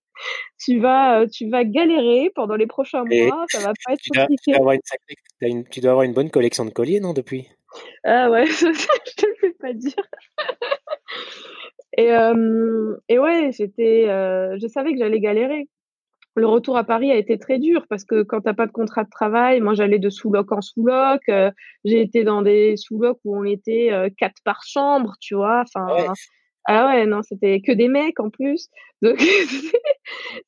tu vas, euh, tu vas galérer pendant les prochains mois, ça va *laughs* pas être compliqué. tu dois avoir une bonne collection de colliers, non, depuis? Ah ouais, *laughs* je te le fais pas dire. et, et ouais, j'étais, je savais que j'allais galérer le retour à Paris a été très dur parce que quand t'as pas de contrat de travail, moi j'allais de sous-loc en sous-loc. Euh, j'ai été dans des sous-locs où on était euh, quatre par chambre, tu vois. Enfin, ah ouais, non, c'était que des mecs en plus. *laughs* Donc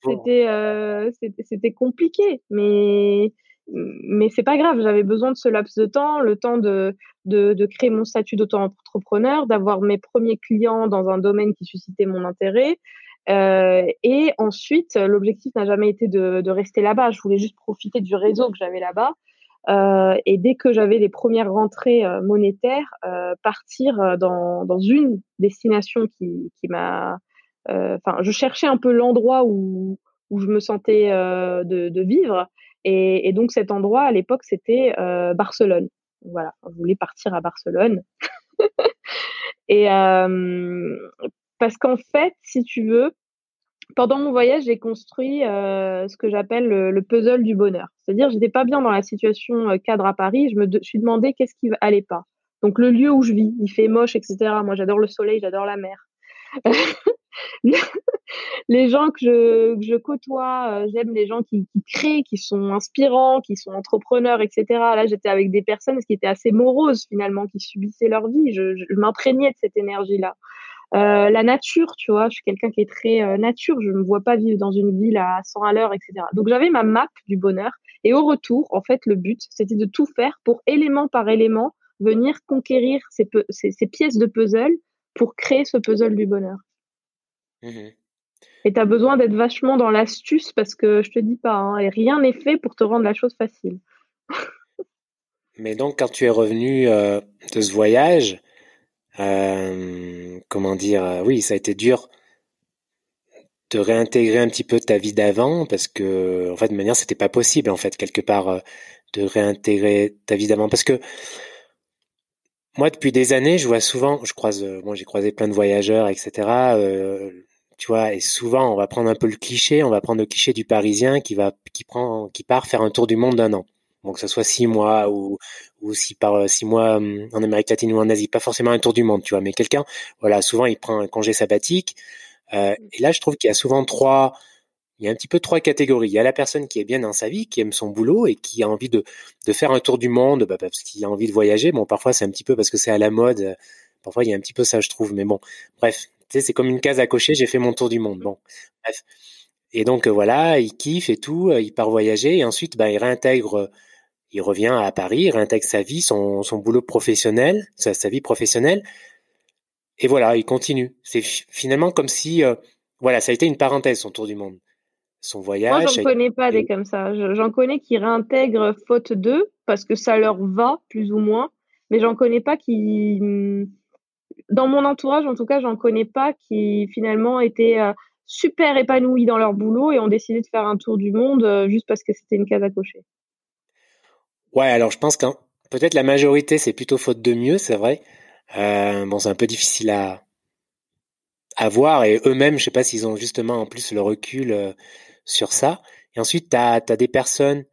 c'était euh, c'était compliqué, mais mais c'est pas grave. J'avais besoin de ce laps de temps, le temps de de, de créer mon statut d'auto-entrepreneur, d'avoir mes premiers clients dans un domaine qui suscitait mon intérêt. Euh, et ensuite, l'objectif n'a jamais été de, de rester là-bas. Je voulais juste profiter du réseau que j'avais là-bas. Euh, et dès que j'avais les premières rentrées euh, monétaires, euh, partir euh, dans, dans une destination qui, qui m'a. Enfin, je cherchais un peu l'endroit où, où je me sentais de, de, vivre. Et, donc cet endroit à l'époque c'était Barcelone. Voilà, on voulait partir à Barcelone. *laughs* et parce qu'en fait, si tu veux, pendant mon voyage, j'ai construit ce que j'appelle le, puzzle du bonheur. C'est-à-dire, j'étais pas bien dans la situation cadre à Paris. Je me suis demandé qu'est-ce qui allait pas. Donc le lieu où je vis, il fait moche, etc. Moi, j'adore le soleil, j'adore la mer. *laughs* les gens que je, côtoie, euh, j'aime les gens qui, qui, créent, qui sont inspirants, qui sont entrepreneurs, etc. Là, j'étais avec des personnes qui étaient assez moroses finalement, qui subissaient leur vie. Je, je, m'imprégnais de cette énergie-là. Euh, la nature, tu vois, je suis quelqu'un qui est très euh, nature. Je ne me vois pas vivre dans une ville à 100 à l'heure, etc. Donc j'avais ma map du bonheur. Et au retour, en fait, le but, c'était de tout faire pour élément par élément venir conquérir ces, ces, ces pièces de puzzle pour créer ce puzzle du bonheur. Mmh et tu as besoin d'être vachement dans l'astuce parce que je te dis pas, hein, et rien n'est fait pour te rendre la chose facile. Mais donc, quand tu es revenu euh, de ce voyage, euh, comment dire, euh, oui, ça a été dur de réintégrer un petit peu ta vie d'avant parce que, en fait, de manière, c'était pas possible, en fait, quelque part, de réintégrer ta vie d'avant parce que moi, depuis des années, je vois souvent, je croise, moi, j'ai croisé plein de voyageurs, etc tu vois, et souvent on va prendre un peu le cliché, on va prendre le cliché du Parisien qui va, qui prend, qui part faire un tour du monde d'un an. Donc que ce soit six mois ou ou si par euh, six mois hum, en Amérique latine ou en Asie, pas forcément un tour du monde, tu vois, mais quelqu'un, voilà, souvent il prend un congé sabbatique. Euh, et là, je trouve qu'il y a souvent trois, il y a un petit peu trois catégories. Il y a la personne qui est bien dans sa vie, qui aime son boulot et qui a envie de, de faire un tour du monde, bah, parce qu'il a envie de voyager. Bon, parfois c'est un petit peu parce que c'est à la mode. Parfois il y a un petit peu ça, je trouve. Mais bon, bref, c'est comme une case à cocher, j'ai fait mon tour du monde. Bon, bref. Et donc euh, voilà, il kiffe et tout, euh, il part voyager et ensuite bah, il réintègre, il revient à Paris, il réintègre sa vie, son, son boulot professionnel, sa, sa, vie professionnelle. Et voilà, il continue. C'est finalement comme si, euh, voilà, ça a été une parenthèse son tour du monde. Son voyage. Moi, j'en connais pas des comme ça. J'en connais qui réintègrent faute d'eux parce que ça leur va plus ou moins, mais j'en connais pas qui dans mon entourage, en tout cas, j'en connais pas qui finalement étaient euh, super épanouis dans leur boulot et ont décidé de faire un tour du monde euh, juste parce que c'était une case à cocher. Ouais, alors je pense que peut-être la majorité, c'est plutôt faute de mieux, c'est vrai. Euh, bon, c'est un peu difficile à, à voir et eux-mêmes, je sais pas s'ils ont justement en plus le recul sur ça. Et ensuite, tu as, des personnes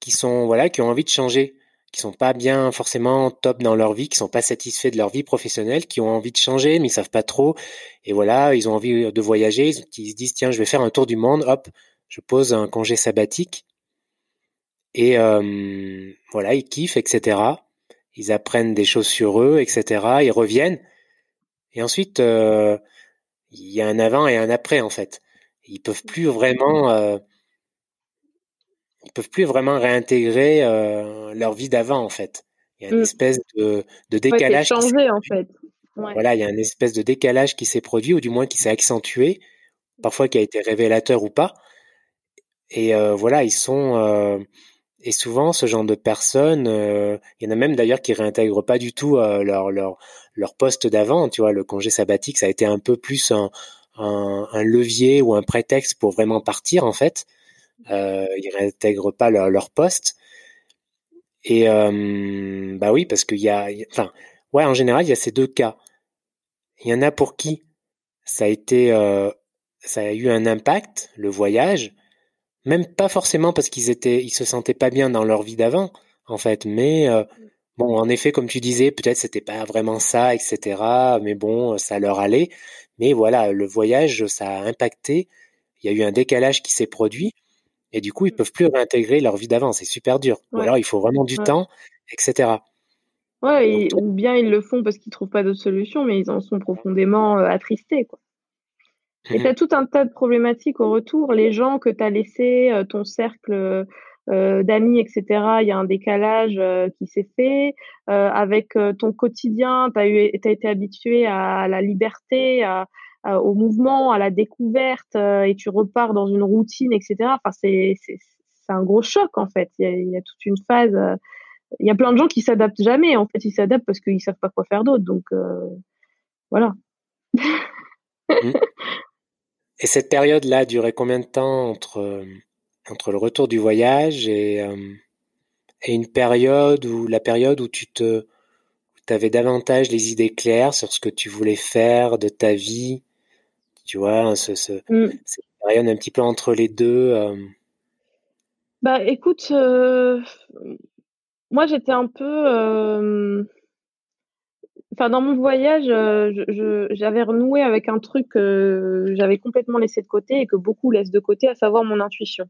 qui sont voilà qui ont envie de changer qui sont pas bien forcément top dans leur vie, qui sont pas satisfaits de leur vie professionnelle, qui ont envie de changer mais ils savent pas trop. Et voilà, ils ont envie de voyager, ils, se disent tiens, je vais faire un tour du monde, hop, je pose un congé sabbatique. Et euh, voilà, ils kiffent, etc. Ils apprennent des choses sur eux, etc. Ils reviennent. Et ensuite, euh, il y a un avant et un après en fait. Ils peuvent plus vraiment euh, ils peuvent plus vraiment réintégrer leur vie d'avant en fait. Il y a une mmh. espèce de, de décalage. changé en fait. Voilà, il y a une espèce de décalage qui s'est produit ou du moins qui s'est accentué, parfois qui a été révélateur ou pas. Et euh, voilà, ils sont euh, et souvent ce genre de personnes, euh, il y en a même d'ailleurs qui réintègrent pas du tout euh, leur leur leur poste d'avant. Tu vois, le congé sabbatique, ça a été un peu plus un, un, un levier ou un prétexte pour vraiment partir en fait euh, ils réintègrent pas leur, leur poste. Et euh, bah oui, parce qu'il y a, enfin, ouais, en général, il y a ces deux cas. Il y en a pour qui ça a été, euh, ça a eu un impact, le voyage, même pas forcément parce qu'ils étaient, ils se sentaient pas bien dans leur vie d'avant, en fait, mais euh, bon, en effet, comme tu disais, peut-être c'était pas vraiment ça, etc. Mais bon, ça leur allait. Mais voilà, le voyage, ça a impacté. Il y a eu un décalage qui s'est produit. Et du coup, ils peuvent plus réintégrer leur vie d'avant. C'est super dur. Ou alors, il faut vraiment du temps, etc. Ouais, ou bien ils le font parce qu'ils trouvent pas d'autre solution, mais ils en sont profondément euh, attristés, quoi. Et tu as tout un tas de problématiques au retour. Les gens que tu as laissés, euh, ton cercle euh, d'amis, etc., il y a un décalage qui s'est fait. avec ton quotidien, tu as, as, été habitué à la liberté, à, euh, au mouvement, à la découverte, euh, et tu repars dans une routine, etc. Enfin, c'est un gros choc en fait. Il y a, il y a toute une phase. Euh, il y a plein de gens qui s'adaptent jamais. En fait, ils s'adaptent parce qu'ils savent pas quoi faire d'autre. Donc voilà. Mmh. Et cette période-là durait combien de temps entre entre le retour du voyage et, et une période où la période où tu te tu avais davantage les idées claires sur ce que tu voulais faire de ta vie, tu vois, ce, ce, mm. cette période un petit peu entre les deux. Bah écoute, moi j'étais un peu Enfin, dans mon voyage, euh, j'avais renoué avec un truc que j'avais complètement laissé de côté et que beaucoup laissent de côté, à savoir mon intuition.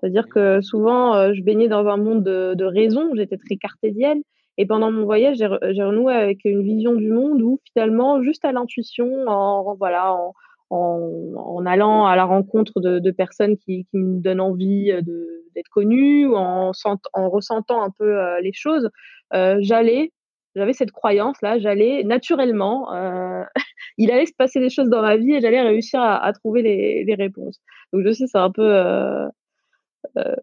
C'est-à-dire que souvent, euh, je baignais dans un monde de, de raison, j'étais très cartésienne. Et pendant mon voyage, j'ai renoué avec une vision du monde où finalement, juste à l'intuition, en, voilà, en, en, allant à la rencontre de, de personnes qui, qui, me donnent envie d'être connue, en, en ressentant un peu euh, les choses, j'allais j'avais cette croyance là, j'allais naturellement, euh, *laughs* il allait se passer des choses dans ma vie et j'allais réussir à, trouver les, réponses. Donc je sais, c'est un peu, euh, euh,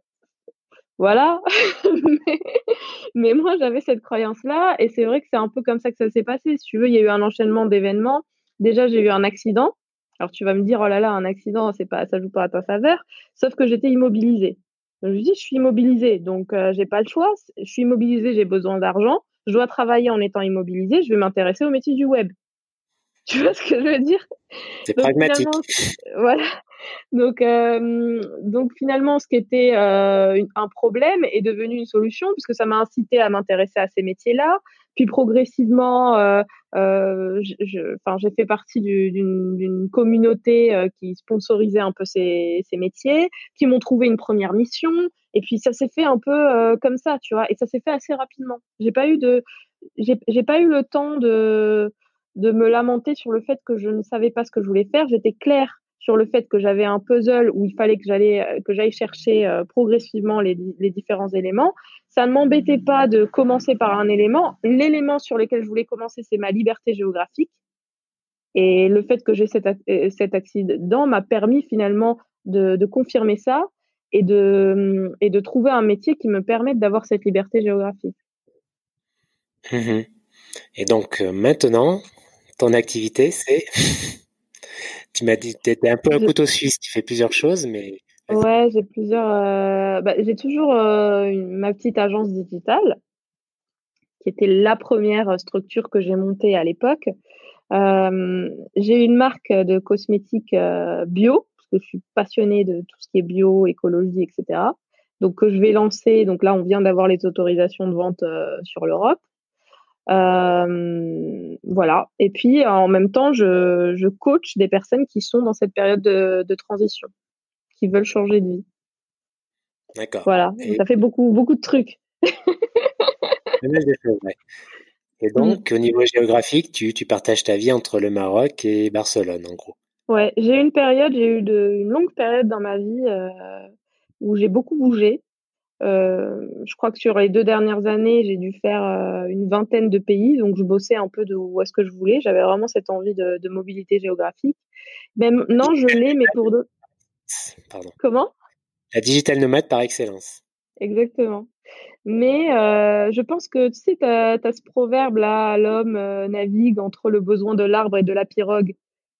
voilà, *laughs* mais, moi j'avais cette croyance là et c'est vrai que c'est un peu comme ça que ça s'est passé. Si tu veux, il y a eu un enchaînement d'événements. Déjà j'ai eu un accident. Alors tu vas me dire oh là là, un accident, c'est pas, ça joue pas à ta faveur. Sauf que j'étais immobilisée. je me dis, je suis immobilisée, donc j'ai pas le choix. Je suis immobilisée, j'ai besoin d'argent je dois travailler en étant immobilisé, je vais m'intéresser au métier du web. Tu vois ce que je veux dire? C'est pragmatique. Voilà. Donc, euh, donc finalement, ce qui était euh, un problème est devenu une solution puisque ça m'a incité à m'intéresser à ces métiers-là. Puis progressivement, euh, j'ai fait partie d'une communauté qui sponsorisait un peu ces, ces métiers, qui m'ont trouvé une première mission. Et puis ça s'est fait un peu comme ça, tu vois. Et ça s'est fait assez rapidement. J'ai pas eu de, j'ai pas eu le temps de de me lamenter sur le fait que je ne savais pas ce que je voulais faire. J'étais claire sur le fait que j'avais un puzzle où il fallait que j'allais que j'aille chercher progressivement les, les, différents éléments. Ça ne m'embêtait pas de commencer par un élément. L'élément sur lequel je voulais commencer, c'est ma liberté géographique. Et le fait que j'ai cet, cet accident m'a permis finalement de, confirmer ça et de, et de trouver un métier qui me permette d'avoir cette liberté géographique. Mmh et donc euh, maintenant, ton activité, c'est... *laughs* tu m'as dit que tu étais un peu un couteau suisse, tu fais plusieurs choses, mais... Ouais, j'ai plusieurs... Euh, bah, j'ai toujours euh, ma petite agence digitale, qui était la première structure que j'ai montée à l'époque. j'ai une marque de cosmétiques bio, je suis passionnée de tout ce qui est bio, écologie, etc. Donc que je vais lancer. Donc là, on vient d'avoir les autorisations de vente euh, sur l'Europe. Euh, voilà. Et puis en même temps, je, je, coach des personnes qui sont dans cette période de, transition, qui veulent changer de vie. D'accord. Voilà. Ça fait beaucoup, beaucoup de trucs. Et donc, au niveau géographique, tu, tu partages ta vie entre le Maroc et Barcelone, en gros. Ouais, j'ai eu une période, j'ai eu de, une longue période dans ma vie euh, où j'ai beaucoup bougé. Euh, je crois que sur les deux dernières années, j'ai dû faire euh, une vingtaine de pays, donc je bossais un peu de où est-ce que je voulais. J'avais vraiment cette envie de, de mobilité géographique. Même non, je l'ai, mais pour d'autres. Pardon. Comment? La digital nomade par excellence. Exactement. Mais euh, je pense que tu sais, tu as, as, ce proverbe là, l'homme navigue entre le besoin de l'arbre et de la pirogue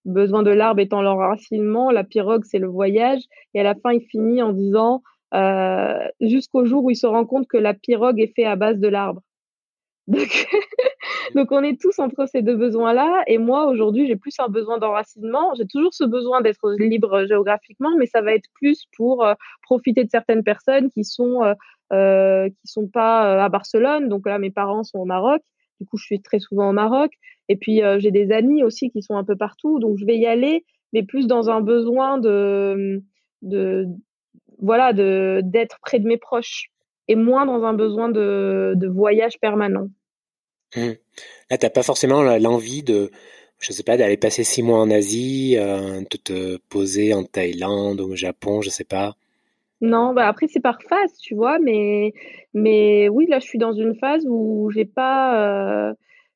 besoin de l'arbre étant l'enracinement, la pirogue, c'est le voyage. Et à la fin, il finit en disant euh, jusqu'au jour où il se rend compte que la pirogue est faite à base de l'arbre. *laughs* Donc, donc, on est tous entre ces deux besoins-là. Et moi, aujourd'hui, j'ai plus un besoin d'enracinement. J'ai toujours ce besoin d'être libre géographiquement, mais ça va être plus pour euh, profiter de certaines personnes qui sont euh, euh qui sont pas à Barcelone. Donc là, mes parents sont au Maroc. Du coup, je suis très souvent au Maroc. Et puis, euh, j'ai des amis aussi qui sont un peu partout. Donc, je vais y aller, mais plus dans un besoin de, de voilà, de, d'être près de mes proches et moins dans un besoin de, de voyage permanent. Mmh. Là, tu n'as pas forcément l'envie de, je sais pas, d'aller passer six mois en Asie, euh, de te poser en Thaïlande ou au Japon, je sais pas. Non, bah après c'est par phase, tu vois, mais mais oui, là je suis dans une phase où j'ai pas, euh,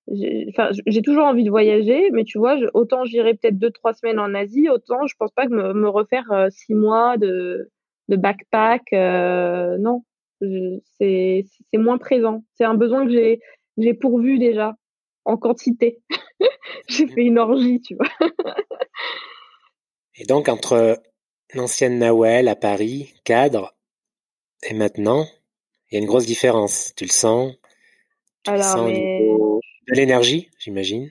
j'ai toujours envie de voyager, mais tu vois, autant j'irai peut-être deux trois semaines en Asie, autant je pense pas que me, me refaire euh, six mois de de backpack, euh, non, c'est c'est moins présent. C'est un besoin que j'ai pourvu déjà en quantité. *laughs* j'ai fait une orgie, tu vois. Et donc entre l'ancienne Nawel à Paris, cadre, et maintenant, il y a une grosse différence. Tu le sens tu Alors, sens de l'énergie, j'imagine.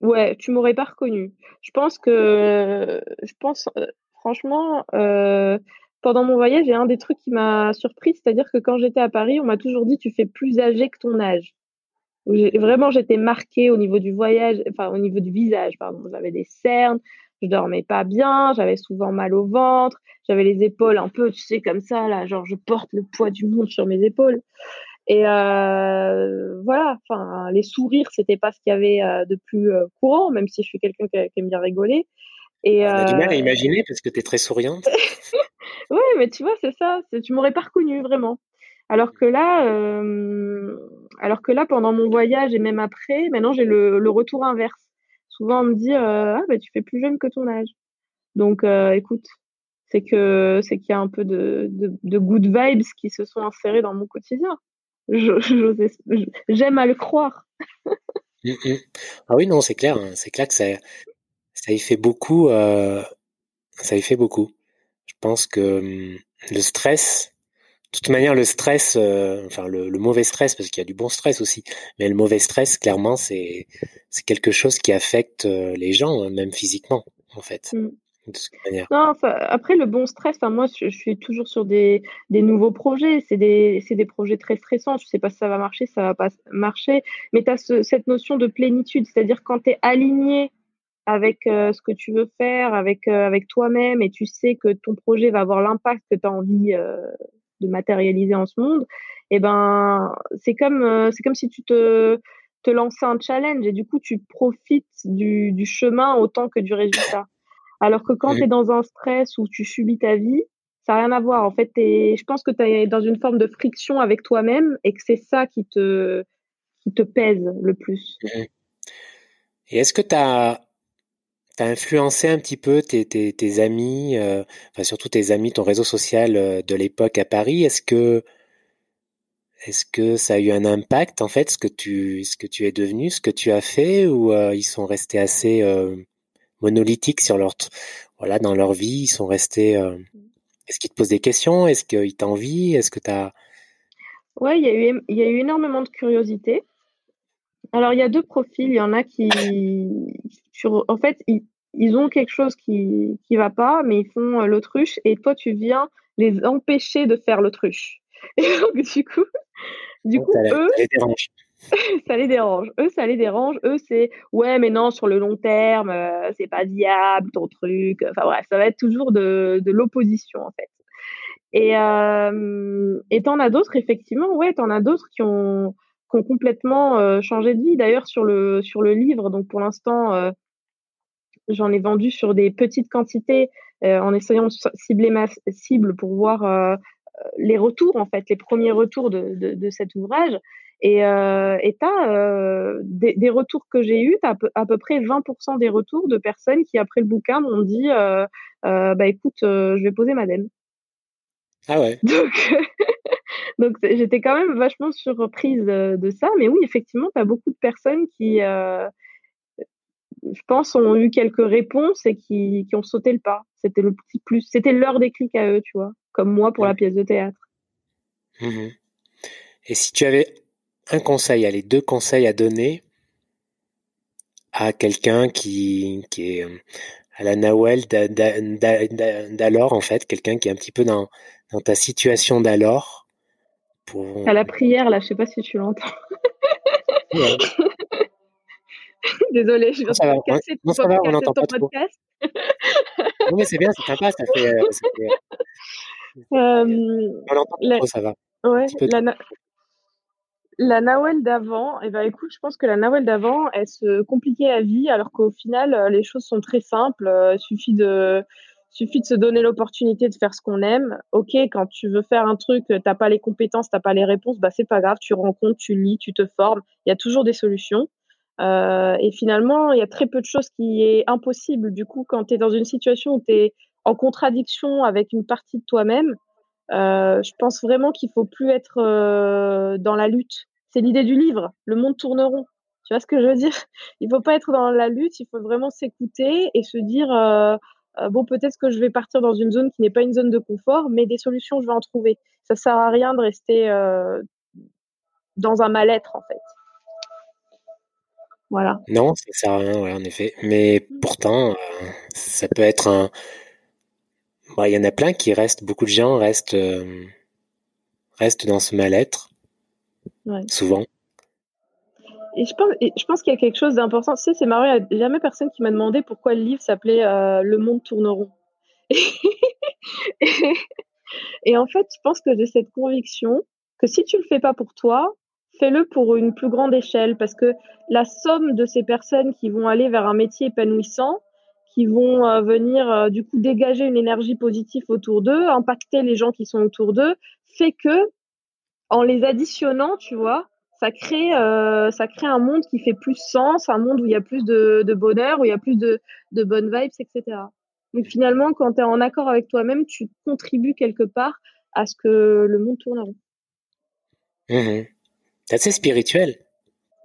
Ouais, tu m'aurais pas reconnu. Je pense que, je pense, euh, franchement, euh, pendant mon voyage, il y a un des trucs qui m'a surpris, c'est-à-dire que quand j'étais à Paris, on m'a toujours dit tu fais plus âgé que ton âge. Vraiment, j'étais marquée au niveau du voyage, enfin au niveau du visage, pardon. J'avais des cernes, je dormais pas bien, j'avais souvent mal au ventre, j'avais les épaules un peu, tu sais, comme ça, là, genre je porte le poids du monde sur mes épaules. Et euh, voilà, enfin, les sourires, c'était pas ce qu'il y avait euh, de plus courant, même si je suis quelqu'un qui, aime bien rigoler. Et, On a du mal à imaginer parce que tu es très souriante. *laughs* oui, mais tu vois, c'est ça. Tu m'aurais pas reconnu vraiment. Alors que là, alors que là, pendant mon voyage et même après, maintenant j'ai le, le, retour inverse. Souvent, on me dit ah bah tu fais plus jeune que ton âge. Donc, écoute, c'est que c'est qu'il y a un peu de, de, de, good vibes qui se sont insérés dans mon quotidien. *laughs* J'aime à le croire. Mmh, mmh. Ah oui, non, c'est clair. Hein. C'est clair que ça, ça y fait beaucoup. Euh, ça y fait beaucoup. Je pense que mmh, le stress, de toute manière, le stress, euh, enfin le, mauvais stress, parce qu'il y a du bon stress aussi, mais le mauvais stress, clairement, c'est c'est quelque chose qui affecte euh, les gens, hein, même physiquement, en fait. Non, après le bon stress, moi je, suis toujours sur des, des nouveaux projets, c'est des, des, projets très stressants, je sais pas si ça va marcher, ça va pas marcher, mais tu as cette notion de plénitude, c'est-à-dire quand tu es aligné avec euh, ce que tu veux faire, avec, euh, avec toi-même, et tu sais que ton projet va avoir l'impact que tu as envie euh, de matérialiser en ce monde, et eh ben c'est comme, c'est comme si tu te, te lançais un challenge, et du coup tu profites du, du chemin autant que du résultat. Alors que quand tu es dans un stress où tu subis ta vie, ça n'a rien à voir. En fait, je pense que tu es dans une forme de friction avec toi-même et que c'est ça qui te, qui te pèse le plus. Et est-ce que tu as, influencé un petit peu tes, amis, euh, enfin surtout tes amis, ton réseau social euh, de l'époque à Paris Est-ce que, est-ce que ça a eu un impact en fait, ce que tu, ce que tu es devenu, ce que tu as fait, ou euh, ils sont restés assez monolithiques sur leur, voilà, dans leur vie, ils sont restés. Est-ce qu'ils te posent des questions? Est-ce qu'ils t'envient? Est-ce que tu as. Ouais, il y, il y a eu énormément de curiosité. Alors, il y a deux profils. Il y en a qui, sur, en fait, ils, ont quelque chose qui ne va pas, mais ils font euh, l'autruche et toi, tu viens les empêcher de faire l'autruche. *laughs* Et donc, du coup, du coup, eux, *laughs* ça les dérange. Eux, ça les dérange. Eux, c'est ouais, mais non, sur le long terme, euh, c'est pas viable ton truc. Enfin bref, ça va être toujours de, de l'opposition en fait. Et euh, et t'en as d'autres effectivement, ouais, t'en as d'autres qui ont, qui ont complètement euh, changé de vie. D'ailleurs sur le sur le livre, donc pour l'instant, euh, j'en ai vendu sur des petites quantités en essayant de cibler ma cible pour voir les retours en fait, les premiers retours de, de, de cet ouvrage. Et euh, tu as euh, des, des, retours que j'ai eus, tu as à peu près 20% des retours de personnes qui, après le bouquin, m'ont dit euh, euh Bah écoute, euh, je vais poser madame. Ah ouais. *laughs* Donc, *laughs* donc j'étais quand même vachement surprise de ça. Mais oui, effectivement, tu as beaucoup de personnes qui, je pense, ont eu quelques réponses et qui, qui ont sauté le pas. C'était le petit plus. C'était leur déclic à eux, tu vois, comme moi pour la pièce de théâtre. Mmh et si tu avais un conseil, allez, deux conseils à donner à quelqu'un qui, qui est euh, à la Nawel d'alors, en fait, quelqu'un qui est un petit peu dans, dans ta situation d'alors. Pour... À la prière, là, je sais pas si tu l'entends. *laughs* *laughs* Désolée, je viens de casser non, ça va, on n'entend pas podcast. non, mais c'est bien, c'est sympa, ça fait. Euh, ça fait... Euh, on n'entend pas trop, ça va. Ouais, la, la Nawel d'avant, eh ben écoute, je pense que la Nawel d'avant, elle se compliquait la vie, alors qu'au final, euh, les choses sont très simples. Euh, il suffit de, suffit de se donner l'opportunité de faire ce qu'on aime. Ok, quand tu veux faire un truc, euh, t'as pas les compétences, t'as pas les réponses, bah c'est pas grave, tu rencontres, tu lis, tu te formes. Il y a toujours des solutions. Euh, et finalement, il y a très peu de choses qui est impossible. Du coup, quand tu es dans une situation où tu es en contradiction avec une partie de toi-même, euh, je pense vraiment qu'il faut plus être euh, dans la lutte. C'est l'idée du livre. Le monde tourne rond. Tu vois ce que je veux dire? *laughs* Il faut pas être dans la lutte. Il faut vraiment s'écouter et se dire, euh, bon, peut-être que je vais partir dans une zone qui n'est pas une zone de confort, mais des solutions, je vais en trouver. Ça sert à rien de rester dans un mal-être, en fait. Voilà. Non, ça sert à rien, ouais, en effet. Mais pourtant, ça peut être un. Bah, il y en a plein qui restent, beaucoup de gens restent, restent dans ce mal-être. Souvent. Et je pense, je pense qu'il y a quelque chose d'important. Tu sais, c'est marrant, il n'y a jamais personne qui m'a demandé pourquoi le livre s'appelait euh, Le monde tourne rond. *laughs* et, en fait, je pense que j'ai cette conviction que si tu le fais pas pour toi, fais-le pour une plus grande échelle parce que la somme de ces personnes qui vont aller vers un métier épanouissant, qui vont euh, venir euh, du coup dégager une énergie positive autour d'eux, impacter les gens qui sont autour d'eux, fait que en les additionnant, tu vois, ça crée, euh, ça crée un monde qui fait plus sens, un monde où il y a plus de, bonheur, où il y a plus de, bonnes vibes, etc. Donc finalement, quand tu es en accord avec toi-même, tu contribues quelque part à ce que le monde tourne rond. Mmh c'est assez spirituel. *laughs*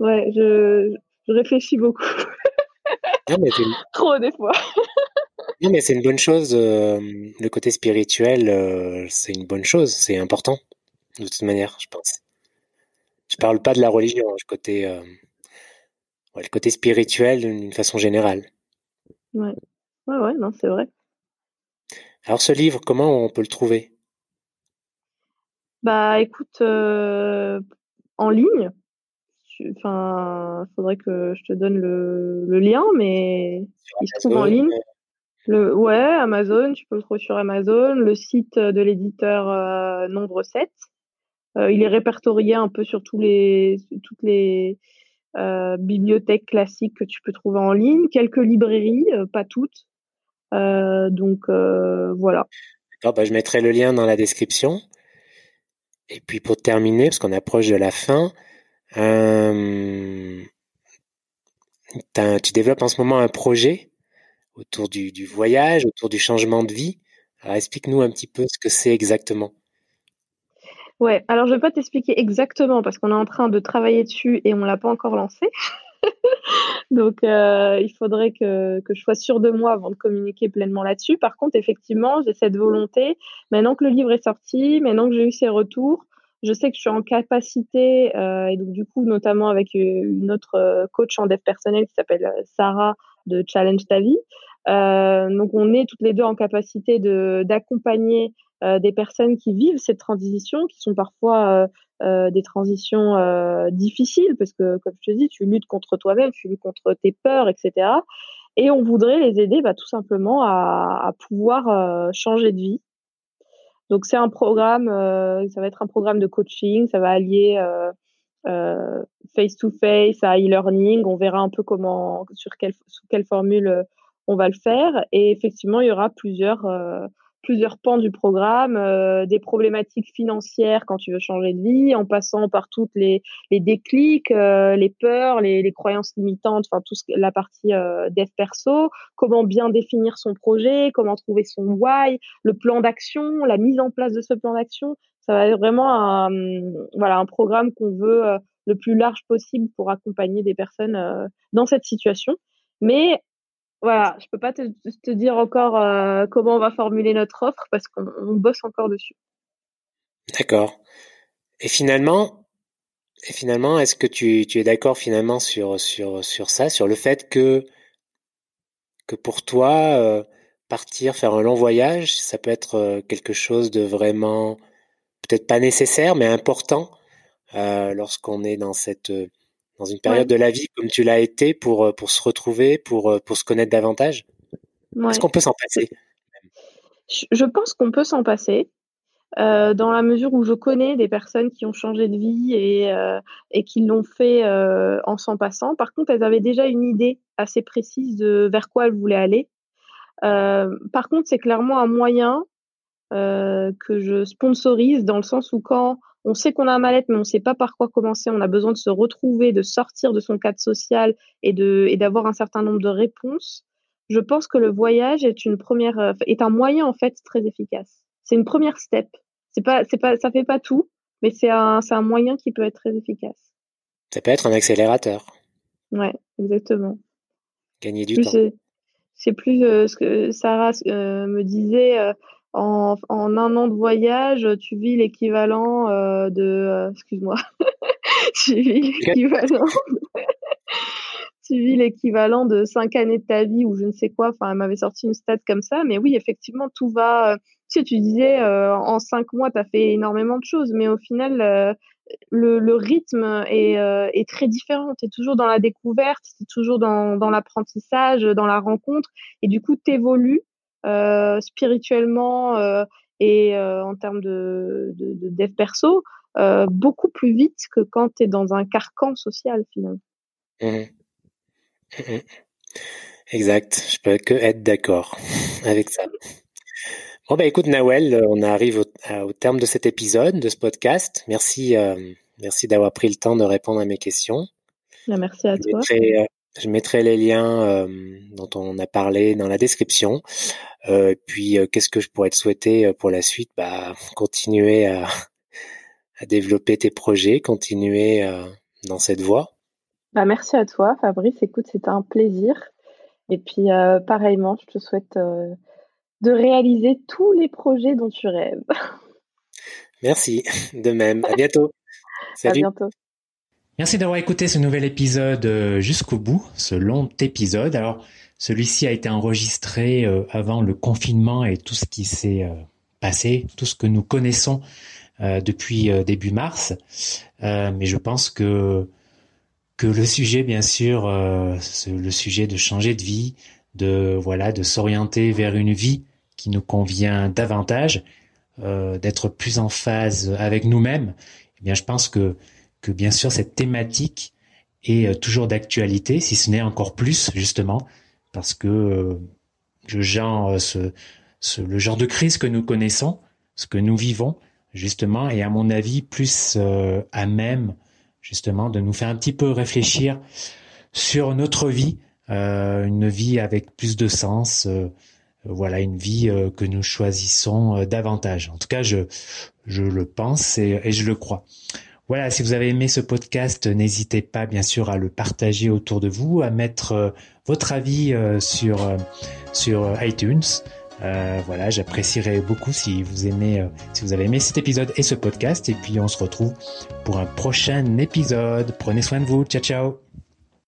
ouais, je, réfléchis beaucoup. *laughs* Trop des fois. Non, mais c'est une bonne chose. Euh, le côté spirituel, euh, c'est une bonne chose. C'est important, de toute manière, je pense. Je parle pas de la religion, le côté, euh, le côté spirituel d'une façon générale. Ouais, ouais, ouais, non, c'est vrai. Alors, ce livre, comment on peut le trouver? Bah, écoute, en ligne. Enfin, faudrait que je te donne le, le lien, mais il se trouve en ligne. Le, ouais, Amazon, tu peux le trouver sur Amazon, le site de l'éditeur euh, Nombre 7. Euh, il est répertorié un peu sur tous les, toutes les bibliothèques classiques que tu peux trouver en ligne, quelques librairies, pas toutes. donc voilà. Bah, je mettrai le lien dans la description. Et puis pour terminer, parce qu'on approche de la fin, tu développes en ce moment un projet autour du, voyage, autour du changement de vie. Alors explique-nous un petit peu ce que c'est exactement. Ouais, alors je ne vais pas t'expliquer exactement parce qu'on est en train de travailler dessus et on ne l'a pas encore lancé. *laughs* Donc euh, il faudrait que, que, je sois sûre de moi avant de communiquer pleinement là-dessus. Par contre, effectivement, j'ai cette volonté, maintenant que le livre est sorti, maintenant que j'ai eu ses retours, je sais que je suis en capacité, euh, et donc du coup, notamment avec une autre coach en dev personnel qui s'appelle Sarah de Challenge ta vie. Euh, donc on est toutes les deux en capacité d'accompagner euh, des personnes qui vivent cette transition, qui sont parfois euh, des transitions difficiles, parce que comme je te dis, tu luttes contre toi-même, tu luttes contre tes peurs, etc. Et on voudrait les aider bah, tout simplement à, pouvoir changer de vie. Donc c'est un programme, ça va être un programme de coaching, ça va allier euh, face to face à e-learning. On verra un peu comment, sur quelle, sous quelle formule euh, on va le faire. Et effectivement, il y aura plusieurs, euh, plusieurs pans du programme, des problématiques financières quand tu veux changer de vie, en passant par toutes les, les déclics, les peurs, les, les, croyances limitantes, enfin tout ce, la partie dev perso, comment bien définir son projet, comment trouver son why, le plan d'action, la mise en place de ce plan d'action ça va être vraiment un, voilà, un programme qu'on veut euh, le plus large possible pour accompagner des personnes euh, dans cette situation. Mais voilà, je peux pas te, dire encore euh, comment on va formuler notre offre parce qu'on bosse encore dessus. D'accord. Et finalement, et finalement, est-ce que tu, es d'accord finalement sur, sur, sur ça, sur le fait que, que pour toi, partir, faire un long voyage, ça peut être quelque chose de vraiment peut-être pas nécessaire, mais important euh, lorsqu'on est dans cette euh, dans une période de la vie comme tu l'as été pour euh, pour se retrouver, pour pour se connaître davantage. Est-ce qu'on peut s'en passer? Je pense qu'on peut s'en passer. dans la mesure où je connais des personnes qui ont changé de vie et, et qui l'ont fait en s'en passant. Par contre, elles avaient déjà une idée assez précise de vers quoi elles voulaient aller. par contre, c'est clairement un moyen euh, que je sponsorise dans le sens où quand on sait qu'on a un mal-être, mais on ne sait pas par quoi commencer, on a besoin de se retrouver, de sortir de son cadre social et de et d'avoir un certain nombre de réponses. Je pense que le voyage est une première euh, est un moyen en fait très efficace. C'est une première step. C'est pas c'est pas ça fait pas tout, mais c'est un c'est un moyen qui peut être très efficace. Ça peut être un accélérateur. Ouais, exactement. Gagner du temps. c'est plus ce que Sarah me disait. En, en, un an de voyage, tu vis l'équivalent de, excuse-moi, *laughs* tu vis l'équivalent *laughs* tu vis l'équivalent de cinq années de ta vie ou je ne sais quoi. Enfin, elle m'avait sorti une stat comme ça. Mais oui, effectivement, tout va. Tu sais, tu disais euh, en cinq mois, tu as fait énormément de choses, mais au final, euh, le, le, rythme est, euh, est très différent. Tu es toujours dans la découverte, tu es toujours dans, dans l'apprentissage, dans la rencontre. Et du coup, tu évolues spirituellement et en termes de, de, de dev perso beaucoup plus vite que quand tu es dans un carcan social, finalement. Mmh Exact, je peux que être d'accord *laughs* avec ça. Bon bah écoute Nawel, euh, on arrive au, terme de cet épisode, de ce podcast. Merci, euh, merci d'avoir pris le temps de répondre à mes questions. Bah, merci à toi. Euh, je mettrai les liens dont on a parlé dans la description. puis qu'est-ce que je pourrais te souhaiter pour la suite? Bah continuer à, *laughs* à développer tes projets, continuer dans cette voie. Bah, merci à toi, Fabrice. Écoute, c'était un plaisir. Et puis, euh, pareillement, je te souhaite euh, de réaliser tous les projets dont tu rêves. *laughs* Merci, de même. À bientôt. Salut. À bientôt. Merci d'avoir écouté ce nouvel épisode euh, jusqu'au bout, ce long épisode. Alors, celui-ci a été enregistré avant le confinement et tout ce qui s'est passé, tout ce que nous connaissons depuis début mars. mais je pense que que le sujet, bien sûr, euh, le sujet de changer de vie, de voilà, de s'orienter vers une vie qui nous convient davantage, euh, d'être plus en phase avec nous-mêmes. Eh bien, je pense que que bien sûr cette thématique est euh, toujours d'actualité, si ce n'est encore plus justement, parce que le genre, ce, ce, le genre de crise que nous connaissons, ce que nous vivons, justement, est à mon avis plus à même justement, de nous faire un petit peu réfléchir sur notre vie, euh, une vie avec plus de sens, euh, voilà, une vie euh, que nous choisissons davantage. En tout cas, je, le pense et, je le crois. Voilà, si vous avez aimé ce podcast, n'hésitez pas bien sûr à le partager autour de vous, à mettre votre avis sur, sur iTunes. Euh, voilà, j'apprécierais beaucoup si vous aimez, euh, si vous avez aimé cet épisode et ce podcast. Et puis on se retrouve pour un prochain épisode. Prenez soin de vous. Ciao, ciao.